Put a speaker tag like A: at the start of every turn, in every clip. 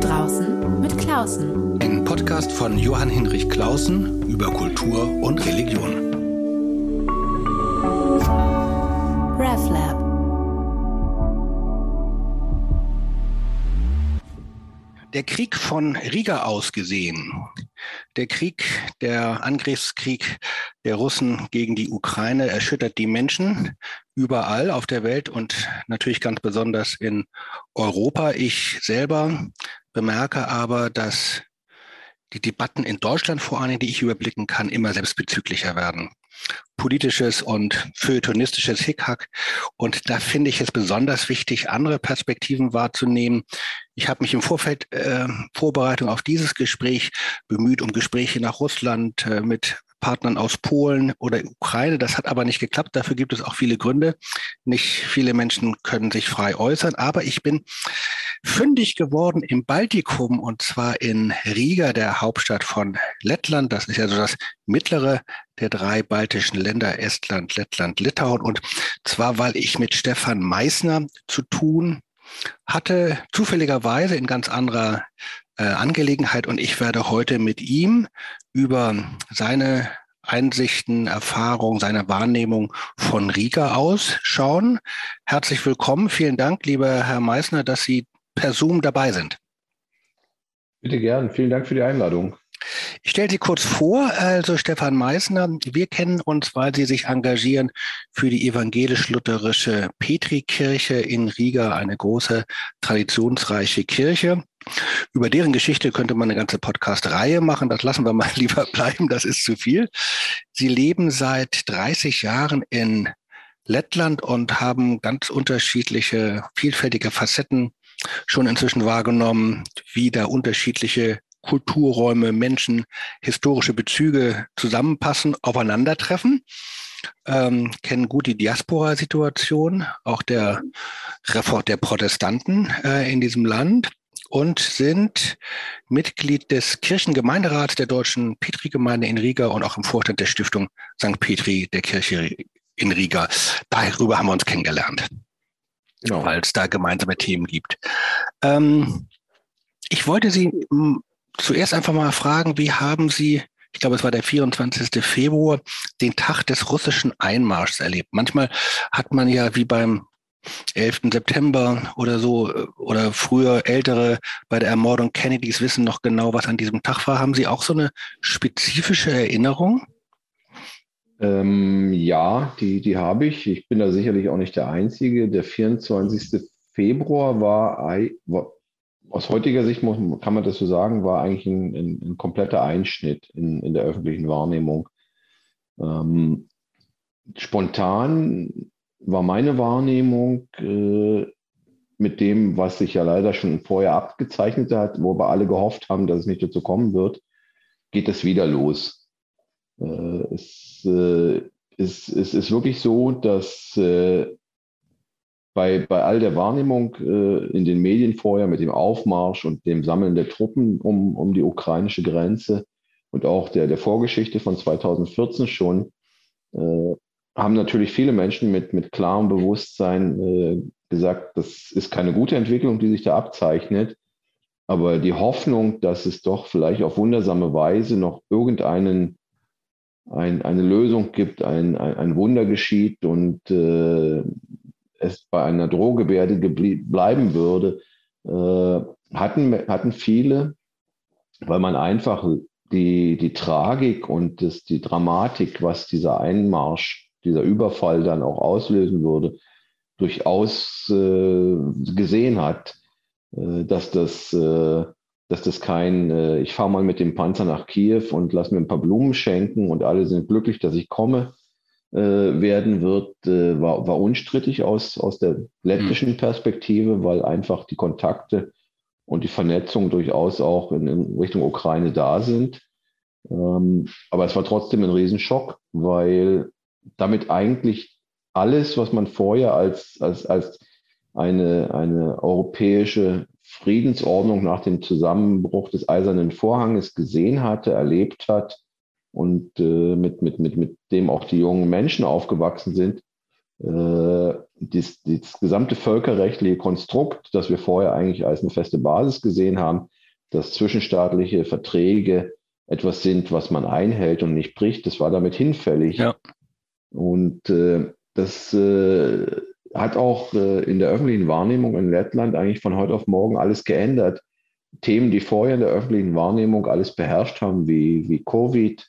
A: draußen mit Klausen.
B: Ein Podcast von Johann Hinrich Klausen über Kultur und Religion.
A: RevLab.
B: Der Krieg von Riga aus gesehen, der Krieg, der Angriffskrieg der Russen gegen die Ukraine erschüttert die Menschen überall auf der Welt und natürlich ganz besonders in Europa. Ich selber bemerke aber, dass die Debatten in Deutschland vor Dingen, die ich überblicken kann, immer selbstbezüglicher werden. Politisches und feuilletonistisches Hickhack. Und da finde ich es besonders wichtig, andere Perspektiven wahrzunehmen. Ich habe mich im Vorfeld äh, Vorbereitung auf dieses Gespräch bemüht um Gespräche nach Russland äh, mit Partnern aus Polen oder Ukraine. Das hat aber nicht geklappt. Dafür gibt es auch viele Gründe. Nicht viele Menschen können sich frei äußern. Aber ich bin fündig geworden im Baltikum und zwar in Riga, der Hauptstadt von Lettland. Das ist ja so das mittlere der drei baltischen Länder, Estland, Lettland, Litauen. Und zwar, weil ich mit Stefan Meissner zu tun hatte, zufälligerweise in ganz anderer äh, Angelegenheit. Und ich werde heute mit ihm über seine Einsichten, Erfahrungen, seine Wahrnehmung von Riga ausschauen. Herzlich willkommen. Vielen Dank, lieber Herr Meissner, dass Sie per Zoom dabei sind.
C: Bitte gern. Vielen Dank für die Einladung.
B: Ich stelle Sie kurz vor, also Stefan Meissner. Wir kennen uns, weil Sie sich engagieren für die evangelisch-lutherische Petrikirche in Riga, eine große, traditionsreiche Kirche. Über deren Geschichte könnte man eine ganze Podcast-Reihe machen. Das lassen wir mal lieber bleiben. Das ist zu viel. Sie leben seit 30 Jahren in Lettland und haben ganz unterschiedliche, vielfältige Facetten schon inzwischen wahrgenommen, wie da unterschiedliche Kulturräume, Menschen, historische Bezüge zusammenpassen, aufeinandertreffen, ähm, kennen gut die Diaspora-Situation, auch der, der Protestanten äh, in diesem Land und sind Mitglied des Kirchengemeinderats der deutschen Petri-Gemeinde in Riga und auch im Vorstand der Stiftung St. Petri der Kirche in Riga. Darüber haben wir uns kennengelernt, genau. weil es da gemeinsame Themen gibt. Ähm, ich wollte Sie zuerst einfach mal fragen, wie haben Sie, ich glaube, es war der 24. Februar, den Tag des russischen Einmarschs erlebt? Manchmal hat man ja wie beim 11. September oder so oder früher ältere bei der Ermordung Kennedys wissen noch genau, was an diesem Tag war. Haben Sie auch so eine spezifische Erinnerung?
C: Ähm, ja, die, die habe ich. Ich bin da sicherlich auch nicht der Einzige. Der 24. Februar war aus heutiger Sicht muss, kann man das so sagen, war eigentlich ein, ein, ein kompletter Einschnitt in, in, der öffentlichen Wahrnehmung. Ähm, spontan war meine Wahrnehmung äh, mit dem, was sich ja leider schon vorher abgezeichnet hat, wo wir alle gehofft haben, dass es nicht dazu kommen wird, geht es wieder los. Äh, es, äh, es, es, ist wirklich so, dass äh, bei, bei all der Wahrnehmung äh, in den Medien vorher mit dem Aufmarsch und dem Sammeln der Truppen um, um die ukrainische Grenze und auch der, der Vorgeschichte von 2014 schon, äh, haben natürlich viele Menschen mit, mit klarem Bewusstsein äh, gesagt, das ist keine gute Entwicklung, die sich da abzeichnet. Aber die Hoffnung, dass es doch vielleicht auf wundersame Weise noch irgendeinen ein, eine Lösung gibt, ein, ein, ein Wunder geschieht und äh, es bei einer Drohgebärde bleiben würde, äh, hatten, hatten viele, weil man einfach die, die Tragik und das, die Dramatik, was dieser Einmarsch, dieser Überfall dann auch auslösen würde, durchaus äh, gesehen hat, äh, dass das äh, dass das kein, äh, ich fahre mal mit dem Panzer nach Kiew und lass mir ein paar Blumen schenken und alle sind glücklich, dass ich komme, werden wird, äh, war, war unstrittig aus, aus der lettischen mhm. Perspektive, weil einfach die Kontakte und die Vernetzung durchaus auch in, in Richtung Ukraine da sind. Ähm, aber es war trotzdem ein Riesenschock, weil damit eigentlich alles, was man vorher als, als, als eine, eine europäische Friedensordnung nach dem Zusammenbruch des Eisernen Vorhanges gesehen hatte, erlebt hat, und äh, mit, mit, mit, mit dem auch die jungen Menschen aufgewachsen sind, äh, das, das gesamte völkerrechtliche Konstrukt, das wir vorher eigentlich als eine feste Basis gesehen haben, dass zwischenstaatliche Verträge etwas sind, was man einhält und nicht bricht, das war damit hinfällig. Ja. Und äh, das äh, hat auch äh, in der öffentlichen Wahrnehmung in Lettland eigentlich von heute auf morgen alles geändert. Themen, die vorher in der öffentlichen Wahrnehmung alles beherrscht haben, wie, wie Covid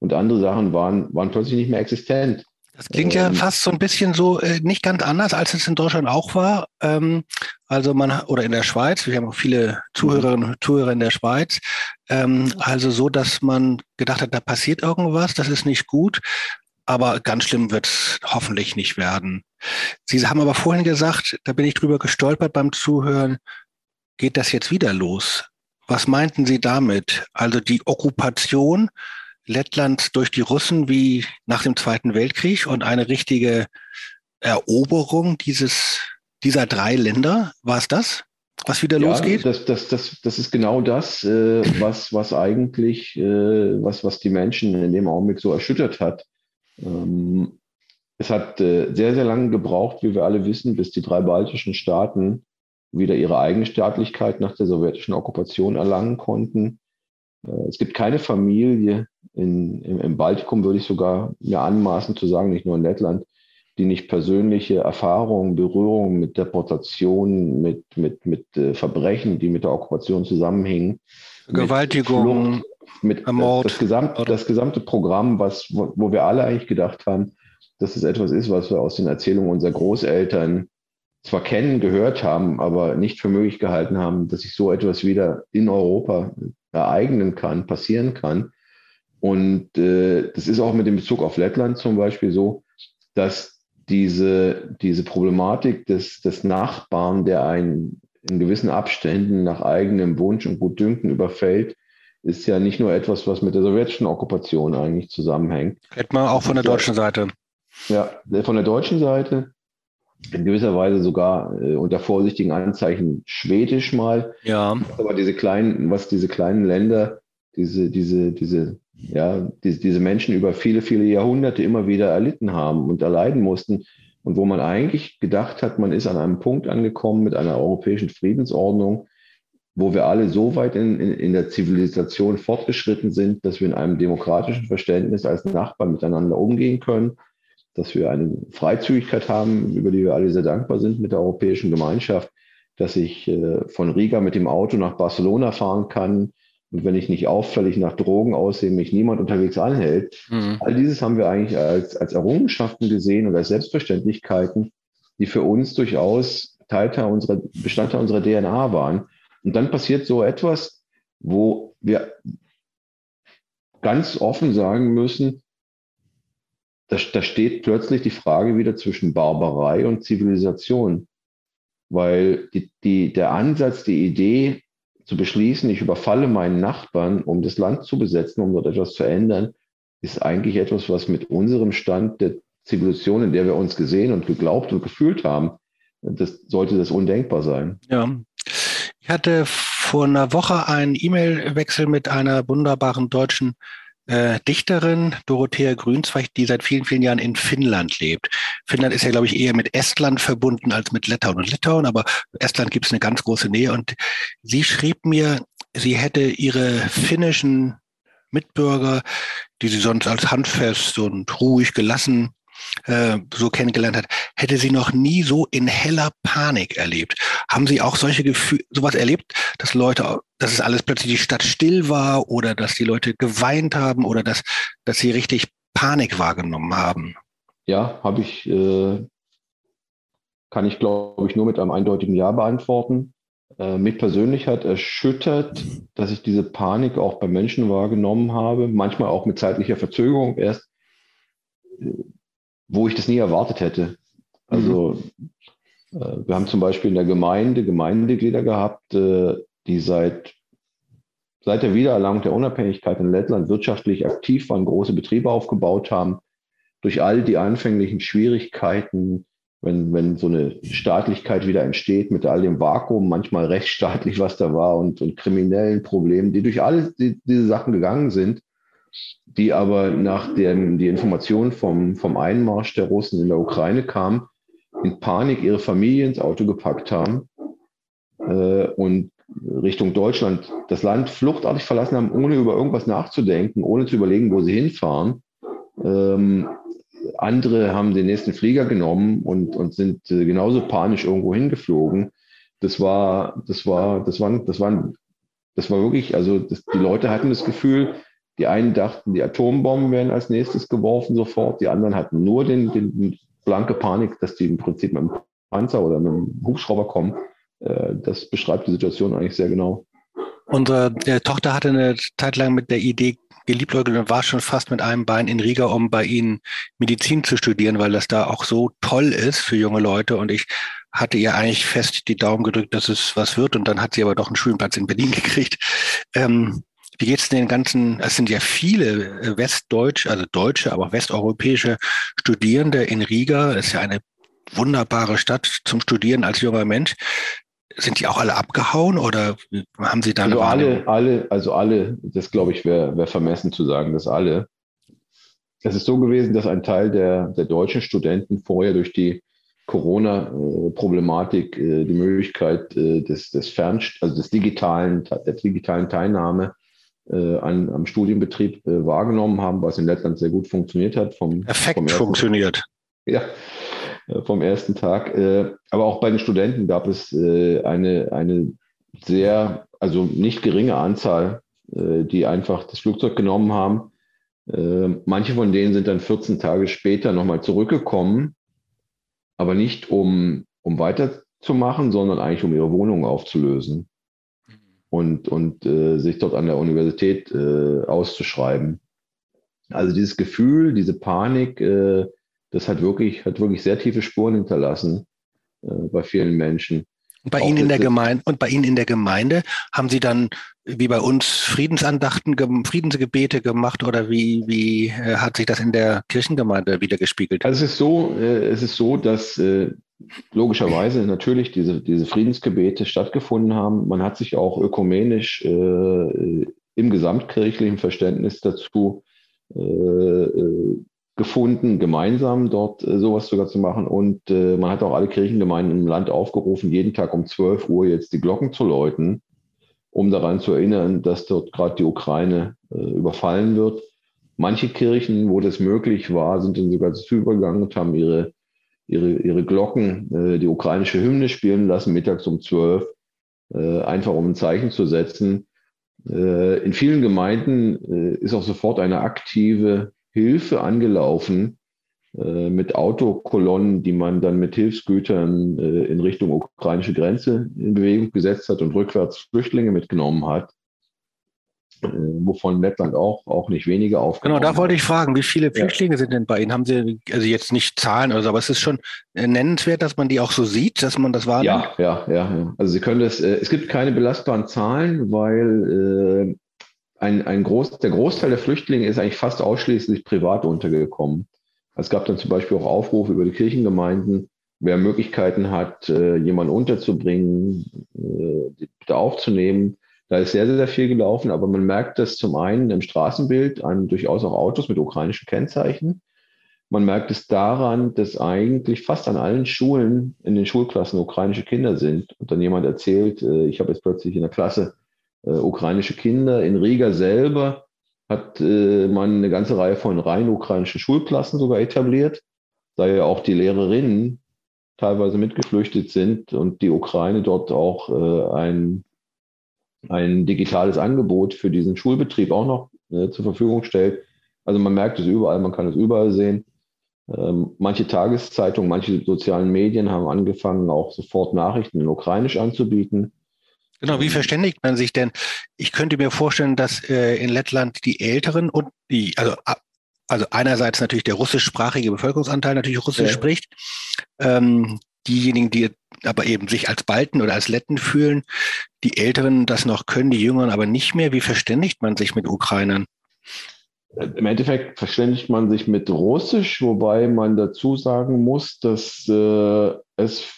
C: und andere Sachen, waren, waren plötzlich nicht mehr existent.
B: Das klingt ja ähm, fast so ein bisschen so äh, nicht ganz anders, als es in Deutschland auch war. Ähm, also man oder in der Schweiz, wir haben auch viele Zuhörerinnen und Zuhörer in der Schweiz. Ähm, also so, dass man gedacht hat, da passiert irgendwas, das ist nicht gut, aber ganz schlimm wird es hoffentlich nicht werden. Sie haben aber vorhin gesagt, da bin ich drüber gestolpert beim Zuhören, geht das jetzt wieder los? Was meinten Sie damit? Also die Okkupation Lettland durch die Russen wie nach dem Zweiten Weltkrieg und eine richtige Eroberung dieses, dieser drei Länder. War es das, was wieder ja, losgeht?
C: Das, das, das, das ist genau das, äh, was, was eigentlich, äh, was, was die Menschen in dem Augenblick so erschüttert hat. Ähm, es hat äh, sehr, sehr lange gebraucht, wie wir alle wissen, bis die drei baltischen Staaten wieder ihre Eigenstaatlichkeit nach der sowjetischen Okkupation erlangen konnten. Äh, es gibt keine Familie in, im, im, Baltikum, würde ich sogar mir anmaßen zu sagen, nicht nur in Lettland, die nicht persönliche Erfahrungen, Berührungen mit Deportationen, mit, mit, mit äh, Verbrechen, die mit der Okkupation zusammenhängen.
B: Gewaltigung,
C: mit, mit Mord. Das, gesamt, das gesamte Programm, was, wo, wo wir alle eigentlich gedacht haben, dass es etwas ist, was wir aus den Erzählungen unserer Großeltern zwar kennen, gehört haben, aber nicht für möglich gehalten haben, dass sich so etwas wieder in Europa ereignen kann, passieren kann. Und äh, das ist auch mit dem Bezug auf Lettland zum Beispiel so, dass diese, diese Problematik des, des Nachbarn, der einen in gewissen Abständen nach eigenem Wunsch und Gutdünken überfällt, ist ja nicht nur etwas, was mit der sowjetischen Okkupation eigentlich zusammenhängt.
B: Hätte man auch von der deutschen Seite.
C: Ja, von der deutschen Seite in gewisser Weise sogar äh, unter vorsichtigen Anzeichen schwedisch mal.
B: Ja.
C: Aber diese kleinen, was diese kleinen Länder, diese, diese, diese, ja, diese, diese Menschen über viele, viele Jahrhunderte immer wieder erlitten haben und erleiden mussten. Und wo man eigentlich gedacht hat, man ist an einem Punkt angekommen mit einer europäischen Friedensordnung, wo wir alle so weit in, in, in der Zivilisation fortgeschritten sind, dass wir in einem demokratischen Verständnis als Nachbarn miteinander umgehen können dass wir eine Freizügigkeit haben, über die wir alle sehr dankbar sind mit der Europäischen Gemeinschaft, dass ich äh, von Riga mit dem Auto nach Barcelona fahren kann und wenn ich nicht auffällig nach Drogen aussehe, mich niemand unterwegs anhält. Mhm. All dieses haben wir eigentlich als, als Errungenschaften gesehen und als Selbstverständlichkeiten, die für uns durchaus Teil unserer, Bestandteil unserer DNA waren. Und dann passiert so etwas, wo wir ganz offen sagen müssen, da, da steht plötzlich die Frage wieder zwischen Barbarei und Zivilisation. Weil die, die, der Ansatz, die Idee zu beschließen, ich überfalle meinen Nachbarn, um das Land zu besetzen, um dort etwas zu ändern, ist eigentlich etwas, was mit unserem Stand der Zivilisation, in der wir uns gesehen und geglaubt und gefühlt haben, das sollte das undenkbar sein.
B: Ja. Ich hatte vor einer Woche einen E-Mail-Wechsel mit einer wunderbaren deutschen äh, Dichterin Dorothea Grünzweig, die seit vielen, vielen Jahren in Finnland lebt. Finnland ist ja, glaube ich, eher mit Estland verbunden als mit Litauen und Litauen, aber Estland gibt es eine ganz große Nähe. Und sie schrieb mir, sie hätte ihre finnischen Mitbürger, die sie sonst als handfest und ruhig gelassen äh, so kennengelernt hat, hätte sie noch nie so in heller Panik erlebt. Haben Sie auch solche Gefühle, sowas erlebt, dass Leute, dass es alles plötzlich die Stadt still war oder dass die Leute geweint haben oder dass, dass sie richtig Panik wahrgenommen haben?
C: Ja, habe ich, äh, kann ich glaube ich nur mit einem eindeutigen Ja beantworten. Äh, mich persönlich hat erschüttert, dass ich diese Panik auch bei Menschen wahrgenommen habe, manchmal auch mit zeitlicher Verzögerung erst wo ich das nie erwartet hätte. Also mhm. wir haben zum Beispiel in der Gemeinde Gemeindeglieder gehabt, äh, die seit, seit der Wiedererlangung der Unabhängigkeit in Lettland wirtschaftlich aktiv waren, große Betriebe aufgebaut haben. Durch all die anfänglichen Schwierigkeiten, wenn, wenn so eine Staatlichkeit wieder entsteht, mit all dem Vakuum, manchmal rechtsstaatlich, was da war und, und kriminellen Problemen, die durch alle die, diese Sachen gegangen sind, die aber nach dem die Information vom, vom Einmarsch der Russen in der Ukraine kam, in Panik ihre Familie ins Auto gepackt haben äh, und Richtung Deutschland das Land fluchtartig verlassen haben, ohne über irgendwas nachzudenken, ohne zu überlegen, wo sie hinfahren. Ähm, andere haben den nächsten Flieger genommen und, und sind äh, genauso panisch irgendwo hingeflogen. Das war, das war, das war, das war, das war wirklich, also das, die Leute hatten das Gefühl, die einen dachten, die Atombomben werden als nächstes geworfen sofort, die anderen hatten nur den, den blanke Panik, dass die im Prinzip mit dem Panzer oder mit dem Hubschrauber kommen. Äh, das beschreibt die Situation eigentlich sehr genau.
B: Unsere äh, Tochter hatte eine Zeit lang mit der Idee geliebäugelt und war schon fast mit einem Bein in Riga, um bei ihnen Medizin zu studieren, weil das da auch so toll ist für junge Leute. Und ich hatte ihr eigentlich fest die Daumen gedrückt, dass es was wird. Und dann hat sie aber doch einen Schulenplatz in Berlin gekriegt. Ähm, wie geht es den ganzen, es sind ja viele äh, westdeutsche, also deutsche, aber auch westeuropäische Studierende in Riga. Das ist ja eine wunderbare Stadt zum Studieren als junger Mensch. Sind die auch alle abgehauen oder haben sie da
C: also alle, alle, also alle, das glaube ich wäre wär vermessen zu sagen, dass alle. Es ist so gewesen, dass ein Teil der, der deutschen Studenten vorher durch die Corona-Problematik äh, die Möglichkeit äh, des, des Fern, also des digitalen, der digitalen Teilnahme an, am Studienbetrieb wahrgenommen haben, was in Lettland sehr gut funktioniert hat.
B: Vom, Effekt vom ersten, funktioniert.
C: Ja, vom ersten Tag. aber auch bei den Studenten gab es eine, eine sehr, also nicht geringe Anzahl, die einfach das Flugzeug genommen haben. manche von denen sind dann 14 Tage später nochmal zurückgekommen aber nicht um, um weiterzumachen, sondern eigentlich um ihre Wohnung aufzulösen. Und, und äh, sich dort an der Universität äh, auszuschreiben. Also dieses Gefühl, diese Panik, äh, das hat wirklich, hat wirklich sehr tiefe Spuren hinterlassen äh, bei vielen Menschen.
B: Und bei Ihnen in der Gemeinde und bei Ihnen in der Gemeinde haben Sie dann wie bei uns Friedensandachten, Friedensgebete gemacht oder wie, wie äh, hat sich das in der Kirchengemeinde wiedergespiegelt?
C: Also es ist so, äh, es ist so, dass logischerweise natürlich diese, diese Friedensgebete stattgefunden haben. Man hat sich auch ökumenisch im gesamtkirchlichen Verständnis dazu gefunden, gemeinsam dort äh, sowas sogar zu machen. Und äh, man hat auch alle Kirchengemeinden im Land aufgerufen, jeden Tag um 12 Uhr jetzt die Glocken zu läuten, um daran zu erinnern, dass dort gerade die Ukraine äh, überfallen wird. Manche Kirchen, wo das möglich war, sind dann sogar dazu übergegangen und haben ihre, ihre, ihre Glocken, äh, die ukrainische Hymne spielen lassen, mittags um 12, äh, einfach um ein Zeichen zu setzen. Äh, in vielen Gemeinden ist auch sofort eine aktive Hilfe angelaufen äh, mit Autokolonnen, die man dann mit Hilfsgütern äh, in Richtung ukrainische Grenze in Bewegung gesetzt hat und rückwärts Flüchtlinge mitgenommen hat. Äh, wovon Lettland auch, auch nicht wenige aufgenommen
B: Genau, da wollte ich fragen, wie viele Flüchtlinge ja. sind denn bei Ihnen? Haben Sie, also jetzt nicht Zahlen oder so, aber es ist schon äh, nennenswert, dass man die auch so sieht, dass man das wahrnimmt?
C: Ja, ja, ja. ja. Also Sie können das, äh, es gibt keine belastbaren Zahlen, weil ein, ein Groß, der Großteil der Flüchtlinge ist eigentlich fast ausschließlich privat untergekommen. Es gab dann zum Beispiel auch Aufrufe über die Kirchengemeinden, wer Möglichkeiten hat, äh, jemanden unterzubringen, äh, bitte aufzunehmen. Da ist sehr, sehr viel gelaufen, aber man merkt das zum einen im Straßenbild an durchaus auch Autos mit ukrainischen Kennzeichen. Man merkt es daran, dass eigentlich fast an allen Schulen in den Schulklassen ukrainische Kinder sind. Und dann jemand erzählt, äh, ich habe jetzt plötzlich in der Klasse äh, ukrainische Kinder. In Riga selber hat äh, man eine ganze Reihe von rein ukrainischen Schulklassen sogar etabliert, da ja auch die Lehrerinnen teilweise mitgeflüchtet sind und die Ukraine dort auch ein, ein digitales Angebot für diesen Schulbetrieb auch noch äh, zur Verfügung stellt. Also man merkt es überall, man kann es überall sehen. Ähm, manche Tageszeitungen, manche sozialen Medien haben angefangen, auch sofort Nachrichten in Ukrainisch anzubieten.
B: Genau, wie verständigt man sich denn? Ich könnte mir vorstellen, dass äh, in Lettland die Älteren und die, also, also einerseits natürlich der russischsprachige Bevölkerungsanteil natürlich Russisch ja. spricht. Ähm, diejenigen, die aber eben sich als Balten oder als Letten fühlen, die Älteren das noch können, die Jüngeren aber nicht mehr. Wie verständigt man sich mit Ukrainern?
C: Im Endeffekt verständigt man sich mit Russisch, wobei man dazu sagen muss, dass äh, es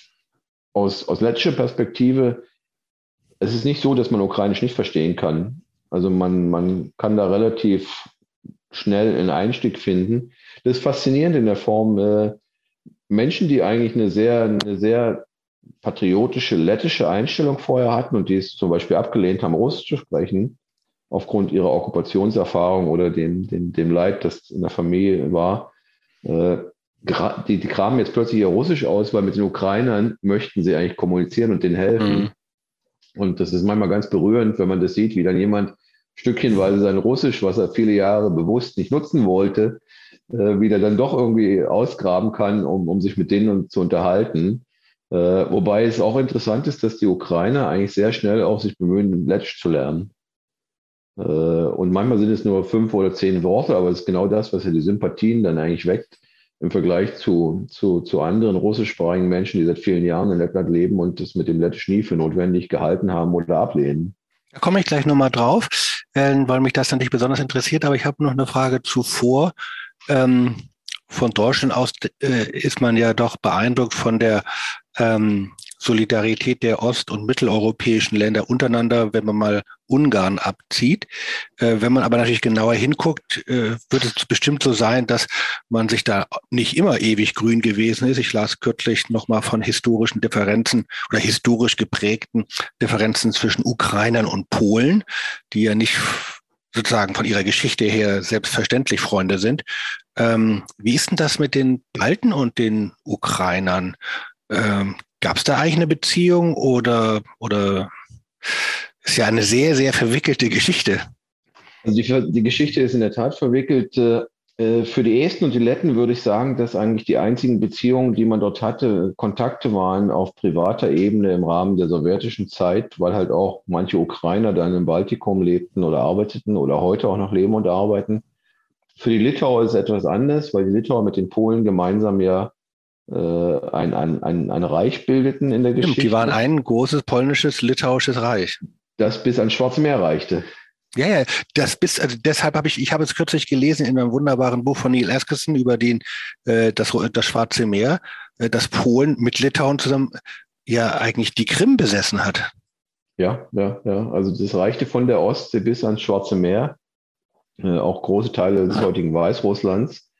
C: aus, aus lettischer Perspektive es ist nicht so, dass man Ukrainisch nicht verstehen kann. Also man, man kann da relativ schnell einen Einstieg finden. Das ist faszinierend in der Form. Äh, Menschen, die eigentlich eine sehr, eine sehr patriotische lettische Einstellung vorher hatten und die es zum Beispiel abgelehnt haben, Russisch zu sprechen, aufgrund ihrer Okkupationserfahrung oder dem, dem, dem Leid, das in der Familie war, äh, die, die graben jetzt plötzlich ihr Russisch aus, weil mit den Ukrainern möchten sie eigentlich kommunizieren und denen helfen. Mhm. Und das ist manchmal ganz berührend, wenn man das sieht, wie dann jemand stückchenweise sein Russisch, was er viele Jahre bewusst nicht nutzen wollte, äh, wieder dann doch irgendwie ausgraben kann, um, um sich mit denen zu unterhalten. Äh, wobei es auch interessant ist, dass die Ukrainer eigentlich sehr schnell auch sich bemühen, Letsch zu lernen. Äh, und manchmal sind es nur fünf oder zehn Worte, aber es ist genau das, was ja die Sympathien dann eigentlich weckt im Vergleich zu, zu, zu anderen russischsprachigen Menschen, die seit vielen Jahren in Lettland leben und das mit dem Lettisch nie für notwendig gehalten haben oder ablehnen.
B: Da komme ich gleich nochmal drauf, weil mich das natürlich besonders interessiert, aber ich habe noch eine Frage zuvor. Ähm, von Deutschland aus äh, ist man ja doch beeindruckt von der ähm, Solidarität der ost- und mitteleuropäischen Länder untereinander, wenn man mal Ungarn abzieht. Äh, wenn man aber natürlich genauer hinguckt, äh, wird es bestimmt so sein, dass man sich da nicht immer ewig grün gewesen ist. Ich las kürzlich nochmal von historischen Differenzen oder historisch geprägten Differenzen zwischen Ukrainern und Polen, die ja nicht sozusagen von ihrer Geschichte her selbstverständlich Freunde sind. Ähm, wie ist denn das mit den Balten und den Ukrainern? Ähm, Gab es da eigentlich eine Beziehung oder, oder ist ja eine sehr, sehr verwickelte Geschichte?
C: Also die, die Geschichte ist in der Tat verwickelt. Äh, für die Esten und die Letten würde ich sagen, dass eigentlich die einzigen Beziehungen, die man dort hatte, Kontakte waren auf privater Ebene im Rahmen der sowjetischen Zeit, weil halt auch manche Ukrainer dann im Baltikum lebten oder arbeiteten oder heute auch noch leben und arbeiten. Für die Litauer ist es etwas anders, weil die Litauer mit den Polen gemeinsam ja äh, ein, ein, ein, ein Reich bildeten in der Geschichte.
B: Die waren ein großes polnisches, litauisches Reich.
C: Das bis ans Schwarze Meer reichte.
B: Ja, ja, das bis, also deshalb habe ich, ich habe es kürzlich gelesen in einem wunderbaren Buch von Neil Askerson über den, äh, das, das Schwarze Meer, äh, dass Polen mit Litauen zusammen ja eigentlich die Krim besessen hat.
C: Ja, ja, ja. Also das reichte von der Ostsee bis ans Schwarze Meer, äh, auch große Teile des heutigen Weißrusslands.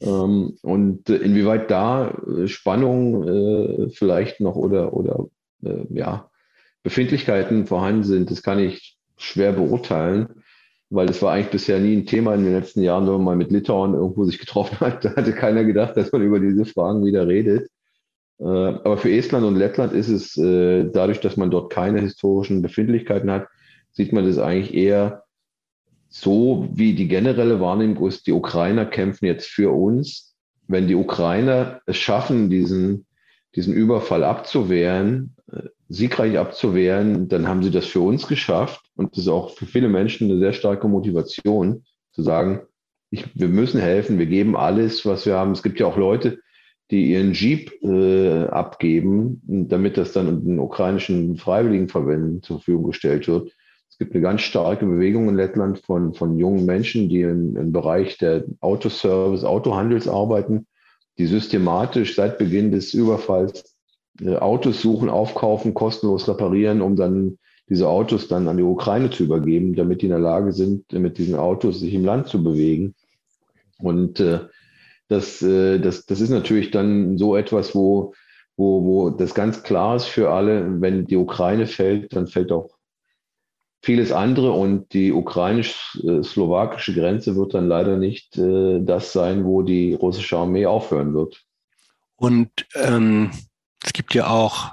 C: Ähm, und äh, inwieweit da äh, Spannungen äh, vielleicht noch oder, oder äh, ja, Befindlichkeiten vorhanden sind, das kann ich schwer beurteilen, weil das war eigentlich bisher nie ein Thema in den letzten Jahren, wenn man mal mit Litauen irgendwo sich getroffen hat. Da hatte keiner gedacht, dass man über diese Fragen wieder redet. Äh, aber für Estland und Lettland ist es äh, dadurch, dass man dort keine historischen Befindlichkeiten hat, sieht man das eigentlich eher so, wie die generelle Wahrnehmung ist, die Ukrainer kämpfen jetzt für uns. Wenn die Ukrainer es schaffen, diesen, diesen Überfall abzuwehren, siegreich abzuwehren, dann haben sie das für uns geschafft. Und das ist auch für viele Menschen eine sehr starke Motivation, zu sagen, ich, wir müssen helfen, wir geben alles, was wir haben. Es gibt ja auch Leute, die ihren Jeep äh, abgeben, damit das dann den ukrainischen Freiwilligenverbänden zur Verfügung gestellt wird. Es gibt eine ganz starke Bewegung in Lettland von, von jungen Menschen, die im, im Bereich der Autoservice, Autohandels arbeiten, die systematisch seit Beginn des Überfalls Autos suchen, aufkaufen, kostenlos reparieren, um dann diese Autos dann an die Ukraine zu übergeben, damit die in der Lage sind, mit diesen Autos sich im Land zu bewegen. Und äh, das, äh, das, das ist natürlich dann so etwas, wo, wo, wo das ganz klar ist für alle, wenn die Ukraine fällt, dann fällt auch vieles andere und die ukrainisch-slowakische Grenze wird dann leider nicht äh, das sein, wo die russische Armee aufhören wird.
B: Und ähm, es gibt ja auch,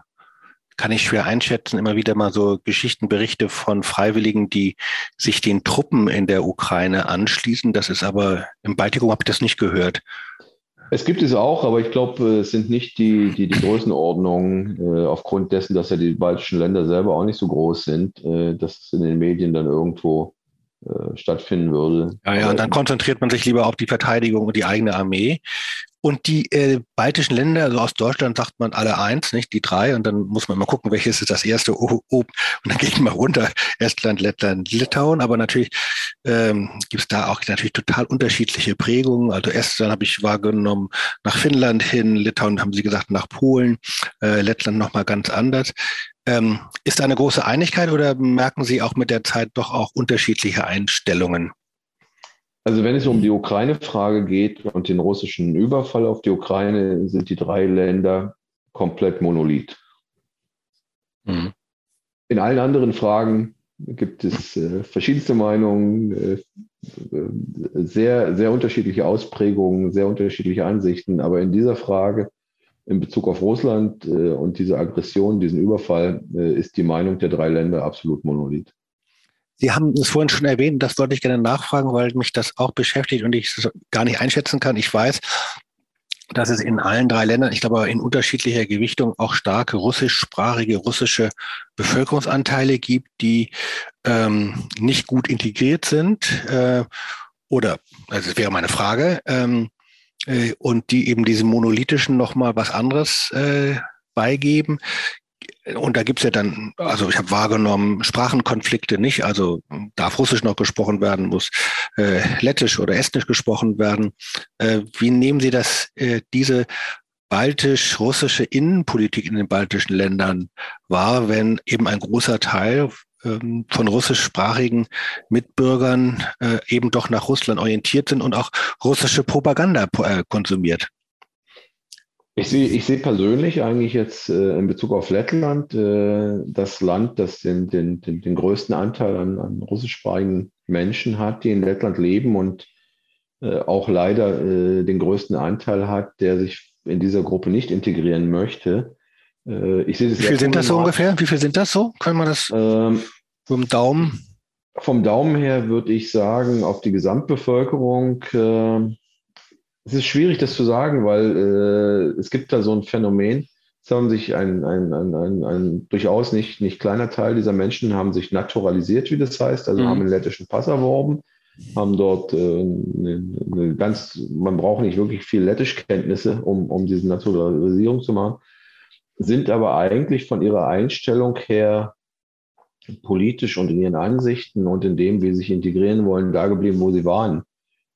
B: kann ich schwer einschätzen, immer wieder mal so Geschichtenberichte von Freiwilligen, die sich den Truppen in der Ukraine anschließen. Das ist aber im Baltikum habe ich das nicht gehört.
C: Es gibt es auch, aber ich glaube, es sind nicht die, die, die Größenordnungen, äh, aufgrund dessen, dass ja die baltischen Länder selber auch nicht so groß sind, äh, dass es in den Medien dann irgendwo äh, stattfinden würde.
B: Ja, ja, und dann konzentriert man sich lieber auf die Verteidigung und die eigene Armee. Und die äh, baltischen Länder, also aus Deutschland sagt man alle eins, nicht die drei. Und dann muss man mal gucken, welches ist das erste oben. Und dann geht man runter. Estland, Lettland, Litauen. Aber natürlich ähm, gibt es da auch natürlich total unterschiedliche Prägungen. Also Estland habe ich wahrgenommen nach Finnland hin, Litauen haben Sie gesagt nach Polen, äh, Lettland nochmal ganz anders. Ähm, ist da eine große Einigkeit oder merken Sie auch mit der Zeit doch auch unterschiedliche Einstellungen?
C: Also wenn es um die Ukraine-Frage geht und den russischen Überfall auf die Ukraine, sind die drei Länder komplett monolith. Mhm. In allen anderen Fragen gibt es äh, verschiedenste Meinungen, äh, sehr, sehr unterschiedliche Ausprägungen, sehr unterschiedliche Ansichten. Aber in dieser Frage in Bezug auf Russland äh, und diese Aggression, diesen Überfall, äh, ist die Meinung der drei Länder absolut monolith.
B: Sie haben es vorhin schon erwähnt, das wollte ich gerne nachfragen, weil mich das auch beschäftigt und ich es gar nicht einschätzen kann. Ich weiß, dass es in allen drei Ländern, ich glaube in unterschiedlicher Gewichtung, auch starke russischsprachige, russische Bevölkerungsanteile gibt, die ähm, nicht gut integriert sind. Äh, oder, also das wäre meine Frage, ähm, äh, und die eben diesem monolithischen nochmal was anderes äh, beigeben. Und da gibt's ja dann, also ich habe wahrgenommen, Sprachenkonflikte nicht. Also darf Russisch noch gesprochen werden, muss äh, Lettisch oder Estnisch gesprochen werden. Äh, wie nehmen Sie das, äh, diese baltisch-russische Innenpolitik in den baltischen Ländern wahr, wenn eben ein großer Teil ähm, von russischsprachigen Mitbürgern äh, eben doch nach Russland orientiert sind und auch russische Propaganda äh, konsumiert?
C: Ich sehe, ich sehe persönlich eigentlich jetzt äh, in Bezug auf Lettland äh, das Land, das den, den, den, den größten Anteil an, an, russischsprachigen Menschen hat, die in Lettland leben und äh, auch leider äh, den größten Anteil hat, der sich in dieser Gruppe nicht integrieren möchte.
B: Äh, ich sehe das Wie viel sind das so ungefähr? Wie viel sind das so? Können wir das ähm, vom Daumen?
C: Vom Daumen her würde ich sagen, auf die Gesamtbevölkerung äh, es ist schwierig, das zu sagen, weil äh, es gibt da so ein Phänomen. Es haben sich ein, ein, ein, ein, ein durchaus nicht, nicht kleiner Teil dieser Menschen haben sich naturalisiert, wie das heißt, also mhm. haben einen lettischen Pass erworben, haben dort äh, eine, eine ganz, man braucht nicht wirklich viel Lettischkenntnisse, um, um diese Naturalisierung zu machen, sind aber eigentlich von ihrer Einstellung her politisch und in ihren Ansichten und in dem, wie sie sich integrieren wollen, da geblieben, wo sie waren.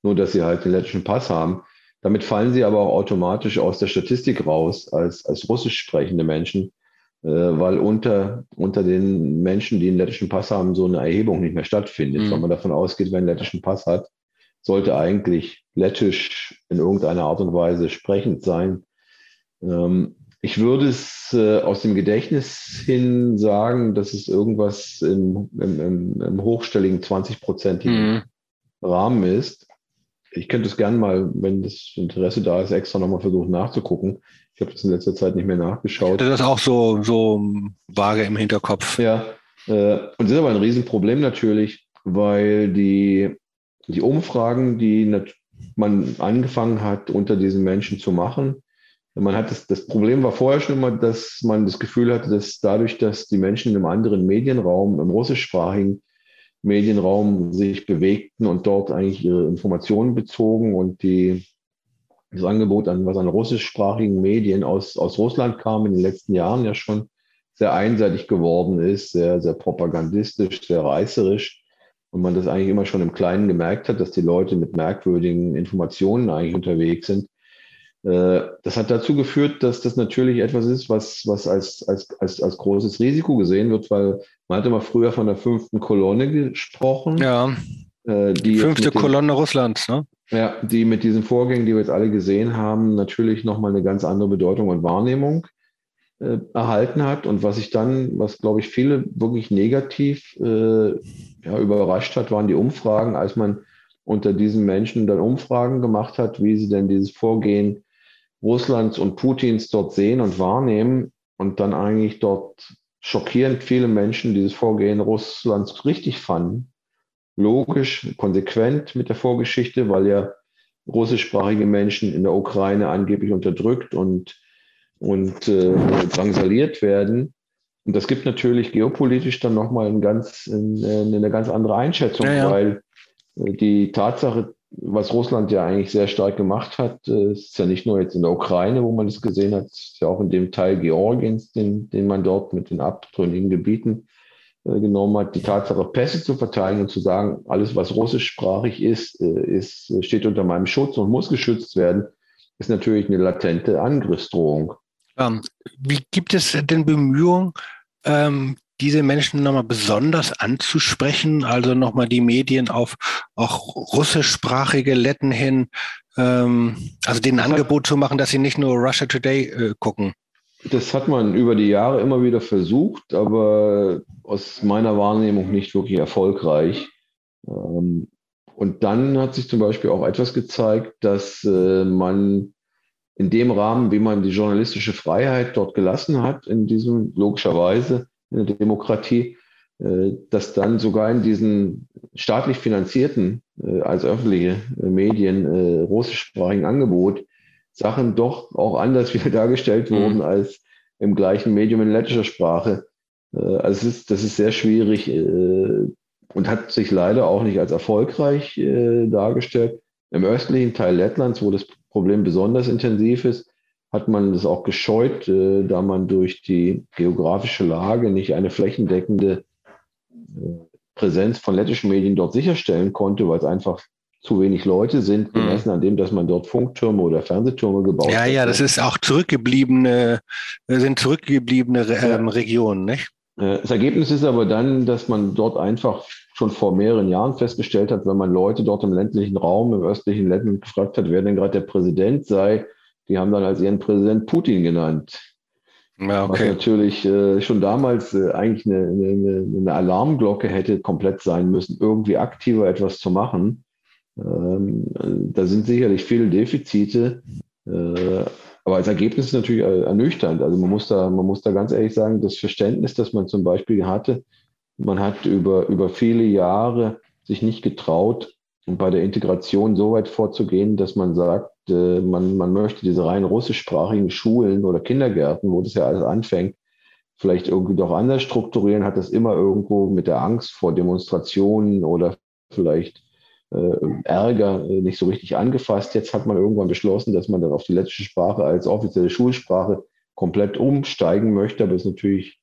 C: Nur, dass sie halt den lettischen Pass haben. Damit fallen sie aber auch automatisch aus der Statistik raus als, als russisch sprechende Menschen, äh, weil unter, unter den Menschen, die einen lettischen Pass haben, so eine Erhebung nicht mehr stattfindet. Mhm. Wenn man davon ausgeht, wer einen lettischen Pass hat, sollte eigentlich lettisch in irgendeiner Art und Weise sprechend sein. Ähm, ich würde es äh, aus dem Gedächtnis hin sagen, dass es irgendwas im, im, im, im hochstelligen 20-prozentigen mhm. Rahmen ist ich könnte es gern mal, wenn das Interesse da ist, extra nochmal versuchen nachzugucken. Ich habe das in letzter Zeit nicht mehr nachgeschaut.
B: Das ist auch so, so vage im Hinterkopf.
C: Ja, äh, und das ist aber ein Riesenproblem natürlich, weil die, die Umfragen, die man angefangen hat, unter diesen Menschen zu machen, man hat das, das Problem war vorher schon immer, dass man das Gefühl hatte, dass dadurch, dass die Menschen in einem anderen Medienraum, im russischsprachigen, Medienraum sich bewegten und dort eigentlich ihre Informationen bezogen und die, das Angebot an, was an russischsprachigen Medien aus, aus Russland kam in den letzten Jahren ja schon sehr einseitig geworden ist, sehr, sehr propagandistisch, sehr reißerisch. Und man das eigentlich immer schon im Kleinen gemerkt hat, dass die Leute mit merkwürdigen Informationen eigentlich unterwegs sind. Äh, das hat dazu geführt, dass das natürlich etwas ist, was, was als, als, als, als großes Risiko gesehen wird, weil man hatte mal früher von der fünften Kolonne gesprochen.
B: Ja. Äh, die Fünfte Kolonne Russlands, ne?
C: Ja, die mit diesen Vorgängen, die wir jetzt alle gesehen haben, natürlich nochmal eine ganz andere Bedeutung und Wahrnehmung äh, erhalten hat. Und was ich dann, was glaube ich viele wirklich negativ äh, ja, überrascht hat, waren die Umfragen, als man unter diesen Menschen dann Umfragen gemacht hat, wie sie denn dieses Vorgehen Russlands und Putins dort sehen und wahrnehmen und dann eigentlich dort schockierend viele Menschen dieses Vorgehen Russlands richtig fanden. Logisch, konsequent mit der Vorgeschichte, weil ja russischsprachige Menschen in der Ukraine angeblich unterdrückt und, und äh, drangsaliert werden. Und das gibt natürlich geopolitisch dann nochmal ein ganz, eine, eine ganz andere Einschätzung, ja, ja. weil äh, die Tatsache, was Russland ja eigentlich sehr stark gemacht hat, äh, ist ja nicht nur jetzt in der Ukraine, wo man das gesehen hat, ist ja auch in dem Teil Georgiens, den, den man dort mit den abtrünnigen Gebieten äh, genommen hat, die Tatsache, Pässe zu verteilen und zu sagen, alles, was russischsprachig ist, äh, ist, steht unter meinem Schutz und muss geschützt werden, ist natürlich eine latente Angriffsdrohung.
B: Ähm, wie gibt es denn Bemühungen, ähm, diese Menschen nochmal besonders anzusprechen, also nochmal die Medien auf auch russischsprachige Letten hin, ähm, also denen ein Angebot zu machen, dass sie nicht nur Russia Today äh, gucken?
C: Das hat man über die Jahre immer wieder versucht, aber aus meiner Wahrnehmung nicht wirklich erfolgreich. Ähm, und dann hat sich zum Beispiel auch etwas gezeigt, dass äh, man in dem Rahmen, wie man die journalistische Freiheit dort gelassen hat, in diesem logischerweise in der Demokratie, äh, dass dann sogar in diesen staatlich finanzierten äh, als öffentliche Medien russischsprachigen Angebot Sachen doch auch anders wieder dargestellt mhm. wurden als im gleichen Medium in lettischer Sprache. Also ist, das ist sehr schwierig und hat sich leider auch nicht als erfolgreich äh, dargestellt. Im östlichen Teil Lettlands, wo das Problem besonders intensiv ist, hat man das auch gescheut, äh, da man durch die geografische Lage nicht eine flächendeckende äh, Präsenz von lettischen Medien dort sicherstellen konnte, weil es einfach zu wenig Leute sind, mhm. gemessen an dem, dass man dort Funktürme oder Fernsehtürme gebaut
B: ja,
C: hat.
B: Ja, ja, das ist auch zurückgebliebene, sind zurückgebliebene ähm, Regionen, nicht?
C: Äh, das Ergebnis ist aber dann, dass man dort einfach schon vor mehreren Jahren festgestellt hat, wenn man Leute dort im ländlichen Raum, im östlichen Lettland gefragt hat, wer denn gerade der Präsident sei, die haben dann als ihren Präsident Putin genannt. Ja, okay. Was natürlich äh, schon damals äh, eigentlich eine, eine, eine, Alarmglocke hätte komplett sein müssen, irgendwie aktiver etwas zu machen. Ähm, da sind sicherlich viele Defizite, äh, aber als Ergebnis ist natürlich äh, ernüchternd. Also man muss da, man muss da ganz ehrlich sagen, das Verständnis, das man zum Beispiel hatte, man hat über, über viele Jahre sich nicht getraut, bei der Integration so weit vorzugehen, dass man sagt, äh, man, man möchte diese rein russischsprachigen Schulen oder Kindergärten, wo das ja alles anfängt, vielleicht irgendwie doch anders strukturieren, hat das immer irgendwo mit der Angst vor Demonstrationen oder vielleicht äh, Ärger äh, nicht so richtig angefasst. Jetzt hat man irgendwann beschlossen, dass man dann auf die lettische Sprache als offizielle Schulsprache komplett umsteigen möchte, aber es ist natürlich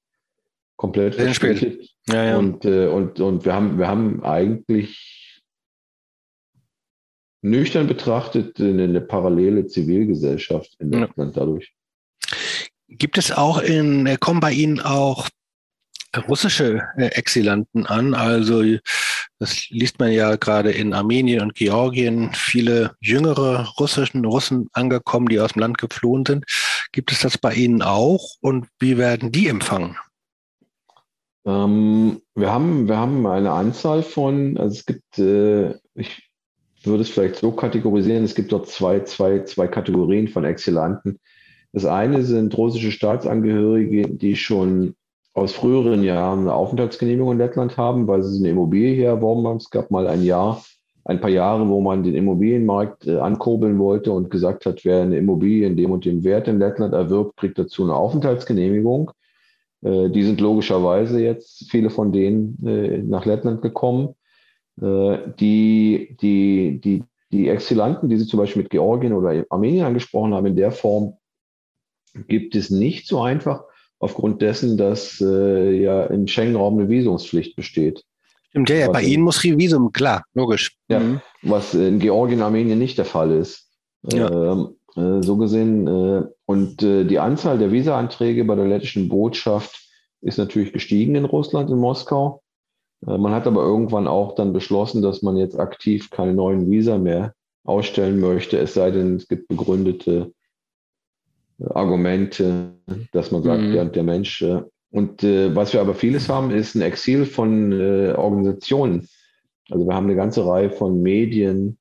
C: komplett
B: verspielt. Ja, ja.
C: Und, äh, und, und wir, haben, wir haben eigentlich nüchtern betrachtet eine, eine parallele Zivilgesellschaft in Lettland ja. dadurch.
B: Gibt es auch in, äh, kommen bei Ihnen auch russische äh, Exilanten an? Also das liest man ja gerade in Armenien und Georgien, viele jüngere russischen Russen angekommen, die aus dem Land geflohen sind. Gibt es das bei Ihnen auch und wie werden die empfangen?
C: Ähm, wir, haben, wir haben eine Anzahl von, also es gibt, äh, ich würde es vielleicht so kategorisieren, es gibt dort zwei, zwei, zwei Kategorien von Exilanten. Das eine sind russische Staatsangehörige, die schon aus früheren Jahren eine Aufenthaltsgenehmigung in Lettland haben, weil sie eine Immobilie hier erworben haben. Es gab mal ein Jahr, ein paar Jahre, wo man den Immobilienmarkt äh, ankurbeln wollte und gesagt hat, wer eine Immobilie in dem und dem Wert in Lettland erwirbt, kriegt dazu eine Aufenthaltsgenehmigung. Äh, die sind logischerweise jetzt, viele von denen, äh, nach Lettland gekommen. Äh, die, die, die, die Exilanten, die Sie zum Beispiel mit Georgien oder Armenien angesprochen haben, in der Form gibt es nicht so einfach, aufgrund dessen, dass äh, ja im Schengen-Raum eine Visumspflicht besteht.
B: Stimmt, ja, ja bei Ihnen muss Visum, klar, logisch.
C: Ja, mhm. was in Georgien, Armenien nicht der Fall ist. Ja. Ähm, äh, so gesehen. Äh, und die Anzahl der Visa-Anträge bei der lettischen Botschaft ist natürlich gestiegen in Russland, in Moskau. Man hat aber irgendwann auch dann beschlossen, dass man jetzt aktiv keine neuen Visa mehr ausstellen möchte, es sei denn, es gibt begründete Argumente, dass man sagt, mhm. ja, der Mensch. Und äh, was wir aber vieles haben, ist ein Exil von äh, Organisationen. Also wir haben eine ganze Reihe von Medien,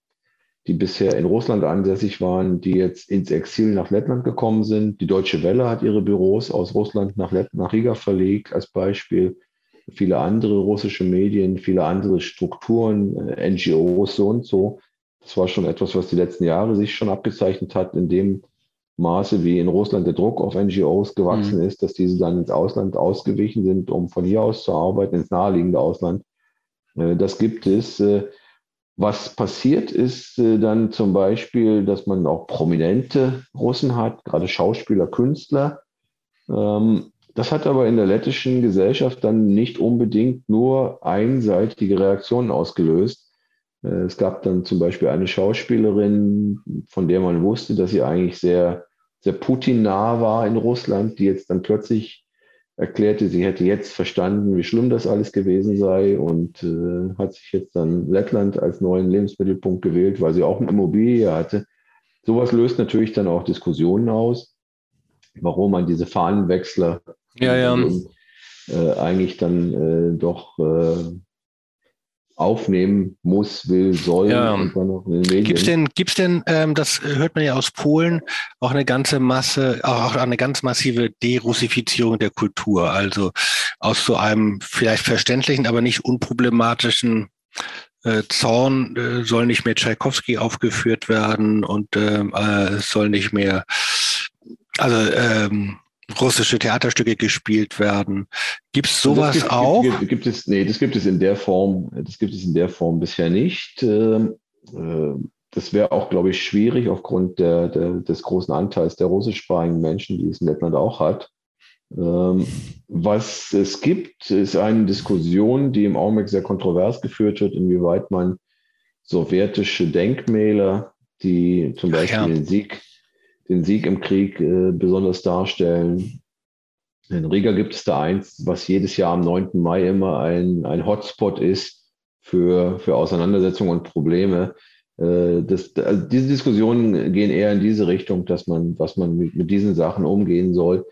C: die bisher in Russland ansässig waren, die jetzt ins Exil nach Lettland gekommen sind. Die Deutsche Welle hat ihre Büros aus Russland nach, Lett nach Riga verlegt als Beispiel. Viele andere russische Medien, viele andere Strukturen, äh, NGOs so und so. Das war schon etwas, was die letzten Jahre sich schon abgezeichnet hat, in dem Maße, wie in Russland der Druck auf NGOs gewachsen mhm. ist, dass diese dann ins Ausland ausgewichen sind, um von hier aus zu arbeiten, ins naheliegende Ausland. Äh, das gibt es. Äh, was passiert ist dann zum Beispiel, dass man auch prominente Russen hat, gerade Schauspieler, Künstler. Ähm, das hat aber in der lettischen Gesellschaft dann nicht unbedingt nur einseitige Reaktionen ausgelöst. Äh, es gab dann zum Beispiel eine Schauspielerin, von der man wusste, dass sie eigentlich sehr, sehr Putin-nah war in Russland, die jetzt dann plötzlich erklärte, sie hätte jetzt verstanden, wie schlimm das alles gewesen sei und äh, hat sich jetzt dann Lettland als neuen Lebensmittelpunkt gewählt, weil sie auch eine Immobilie hatte. Sowas löst natürlich dann auch Diskussionen aus, warum man diese Fahnenwechsler
B: ja, ja.
C: Äh, eigentlich dann äh, doch äh, aufnehmen muss, will, soll.
B: Ja. Gibt es denn, gibt's denn ähm, das hört man ja aus Polen, auch eine ganze Masse, auch eine ganz massive Derussifizierung der Kultur, also aus so einem vielleicht verständlichen, aber nicht unproblematischen äh, Zorn äh, soll nicht mehr Tschaikowski aufgeführt werden und ähm, äh, es soll nicht mehr, also ähm, russische Theaterstücke gespielt werden. Gibt es sowas
C: gibt,
B: auch?
C: Gibt, gibt, es, nee, das gibt es in der Form, das gibt es in der Form bisher nicht. Ähm, äh, das wäre auch, glaube ich, schwierig aufgrund der, der, des großen Anteils der russischsprachigen Menschen, die es in Lettland auch hat. Ähm, was es gibt, ist eine Diskussion, die im Augenblick sehr kontrovers geführt wird, inwieweit man sowjetische Denkmäler, die zum Beispiel ja. den Sieg den Sieg im Krieg äh, besonders darstellen. In Riga gibt es da eins, was jedes Jahr am 9. Mai immer ein, ein Hotspot ist für, für Auseinandersetzungen und Probleme. Äh, das, also diese Diskussionen gehen eher in diese Richtung, dass man, was man mit, mit diesen Sachen umgehen soll.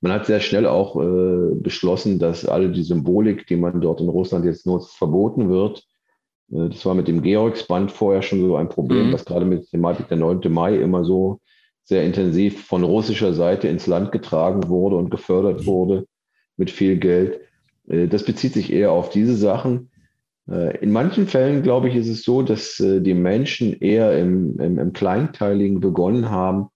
C: Man hat sehr schnell auch äh, beschlossen, dass alle die Symbolik, die man dort in Russland jetzt nutzt, verboten wird. Äh, das war mit dem Georgsband vorher schon so ein Problem, mhm. was gerade mit der Thematik der 9. Mai immer so sehr intensiv von russischer Seite ins Land getragen wurde und gefördert wurde mit viel Geld. Äh, das bezieht sich eher auf diese Sachen. Äh, in manchen Fällen, glaube ich, ist es so, dass äh, die Menschen eher im, im, im Kleinteiligen begonnen haben,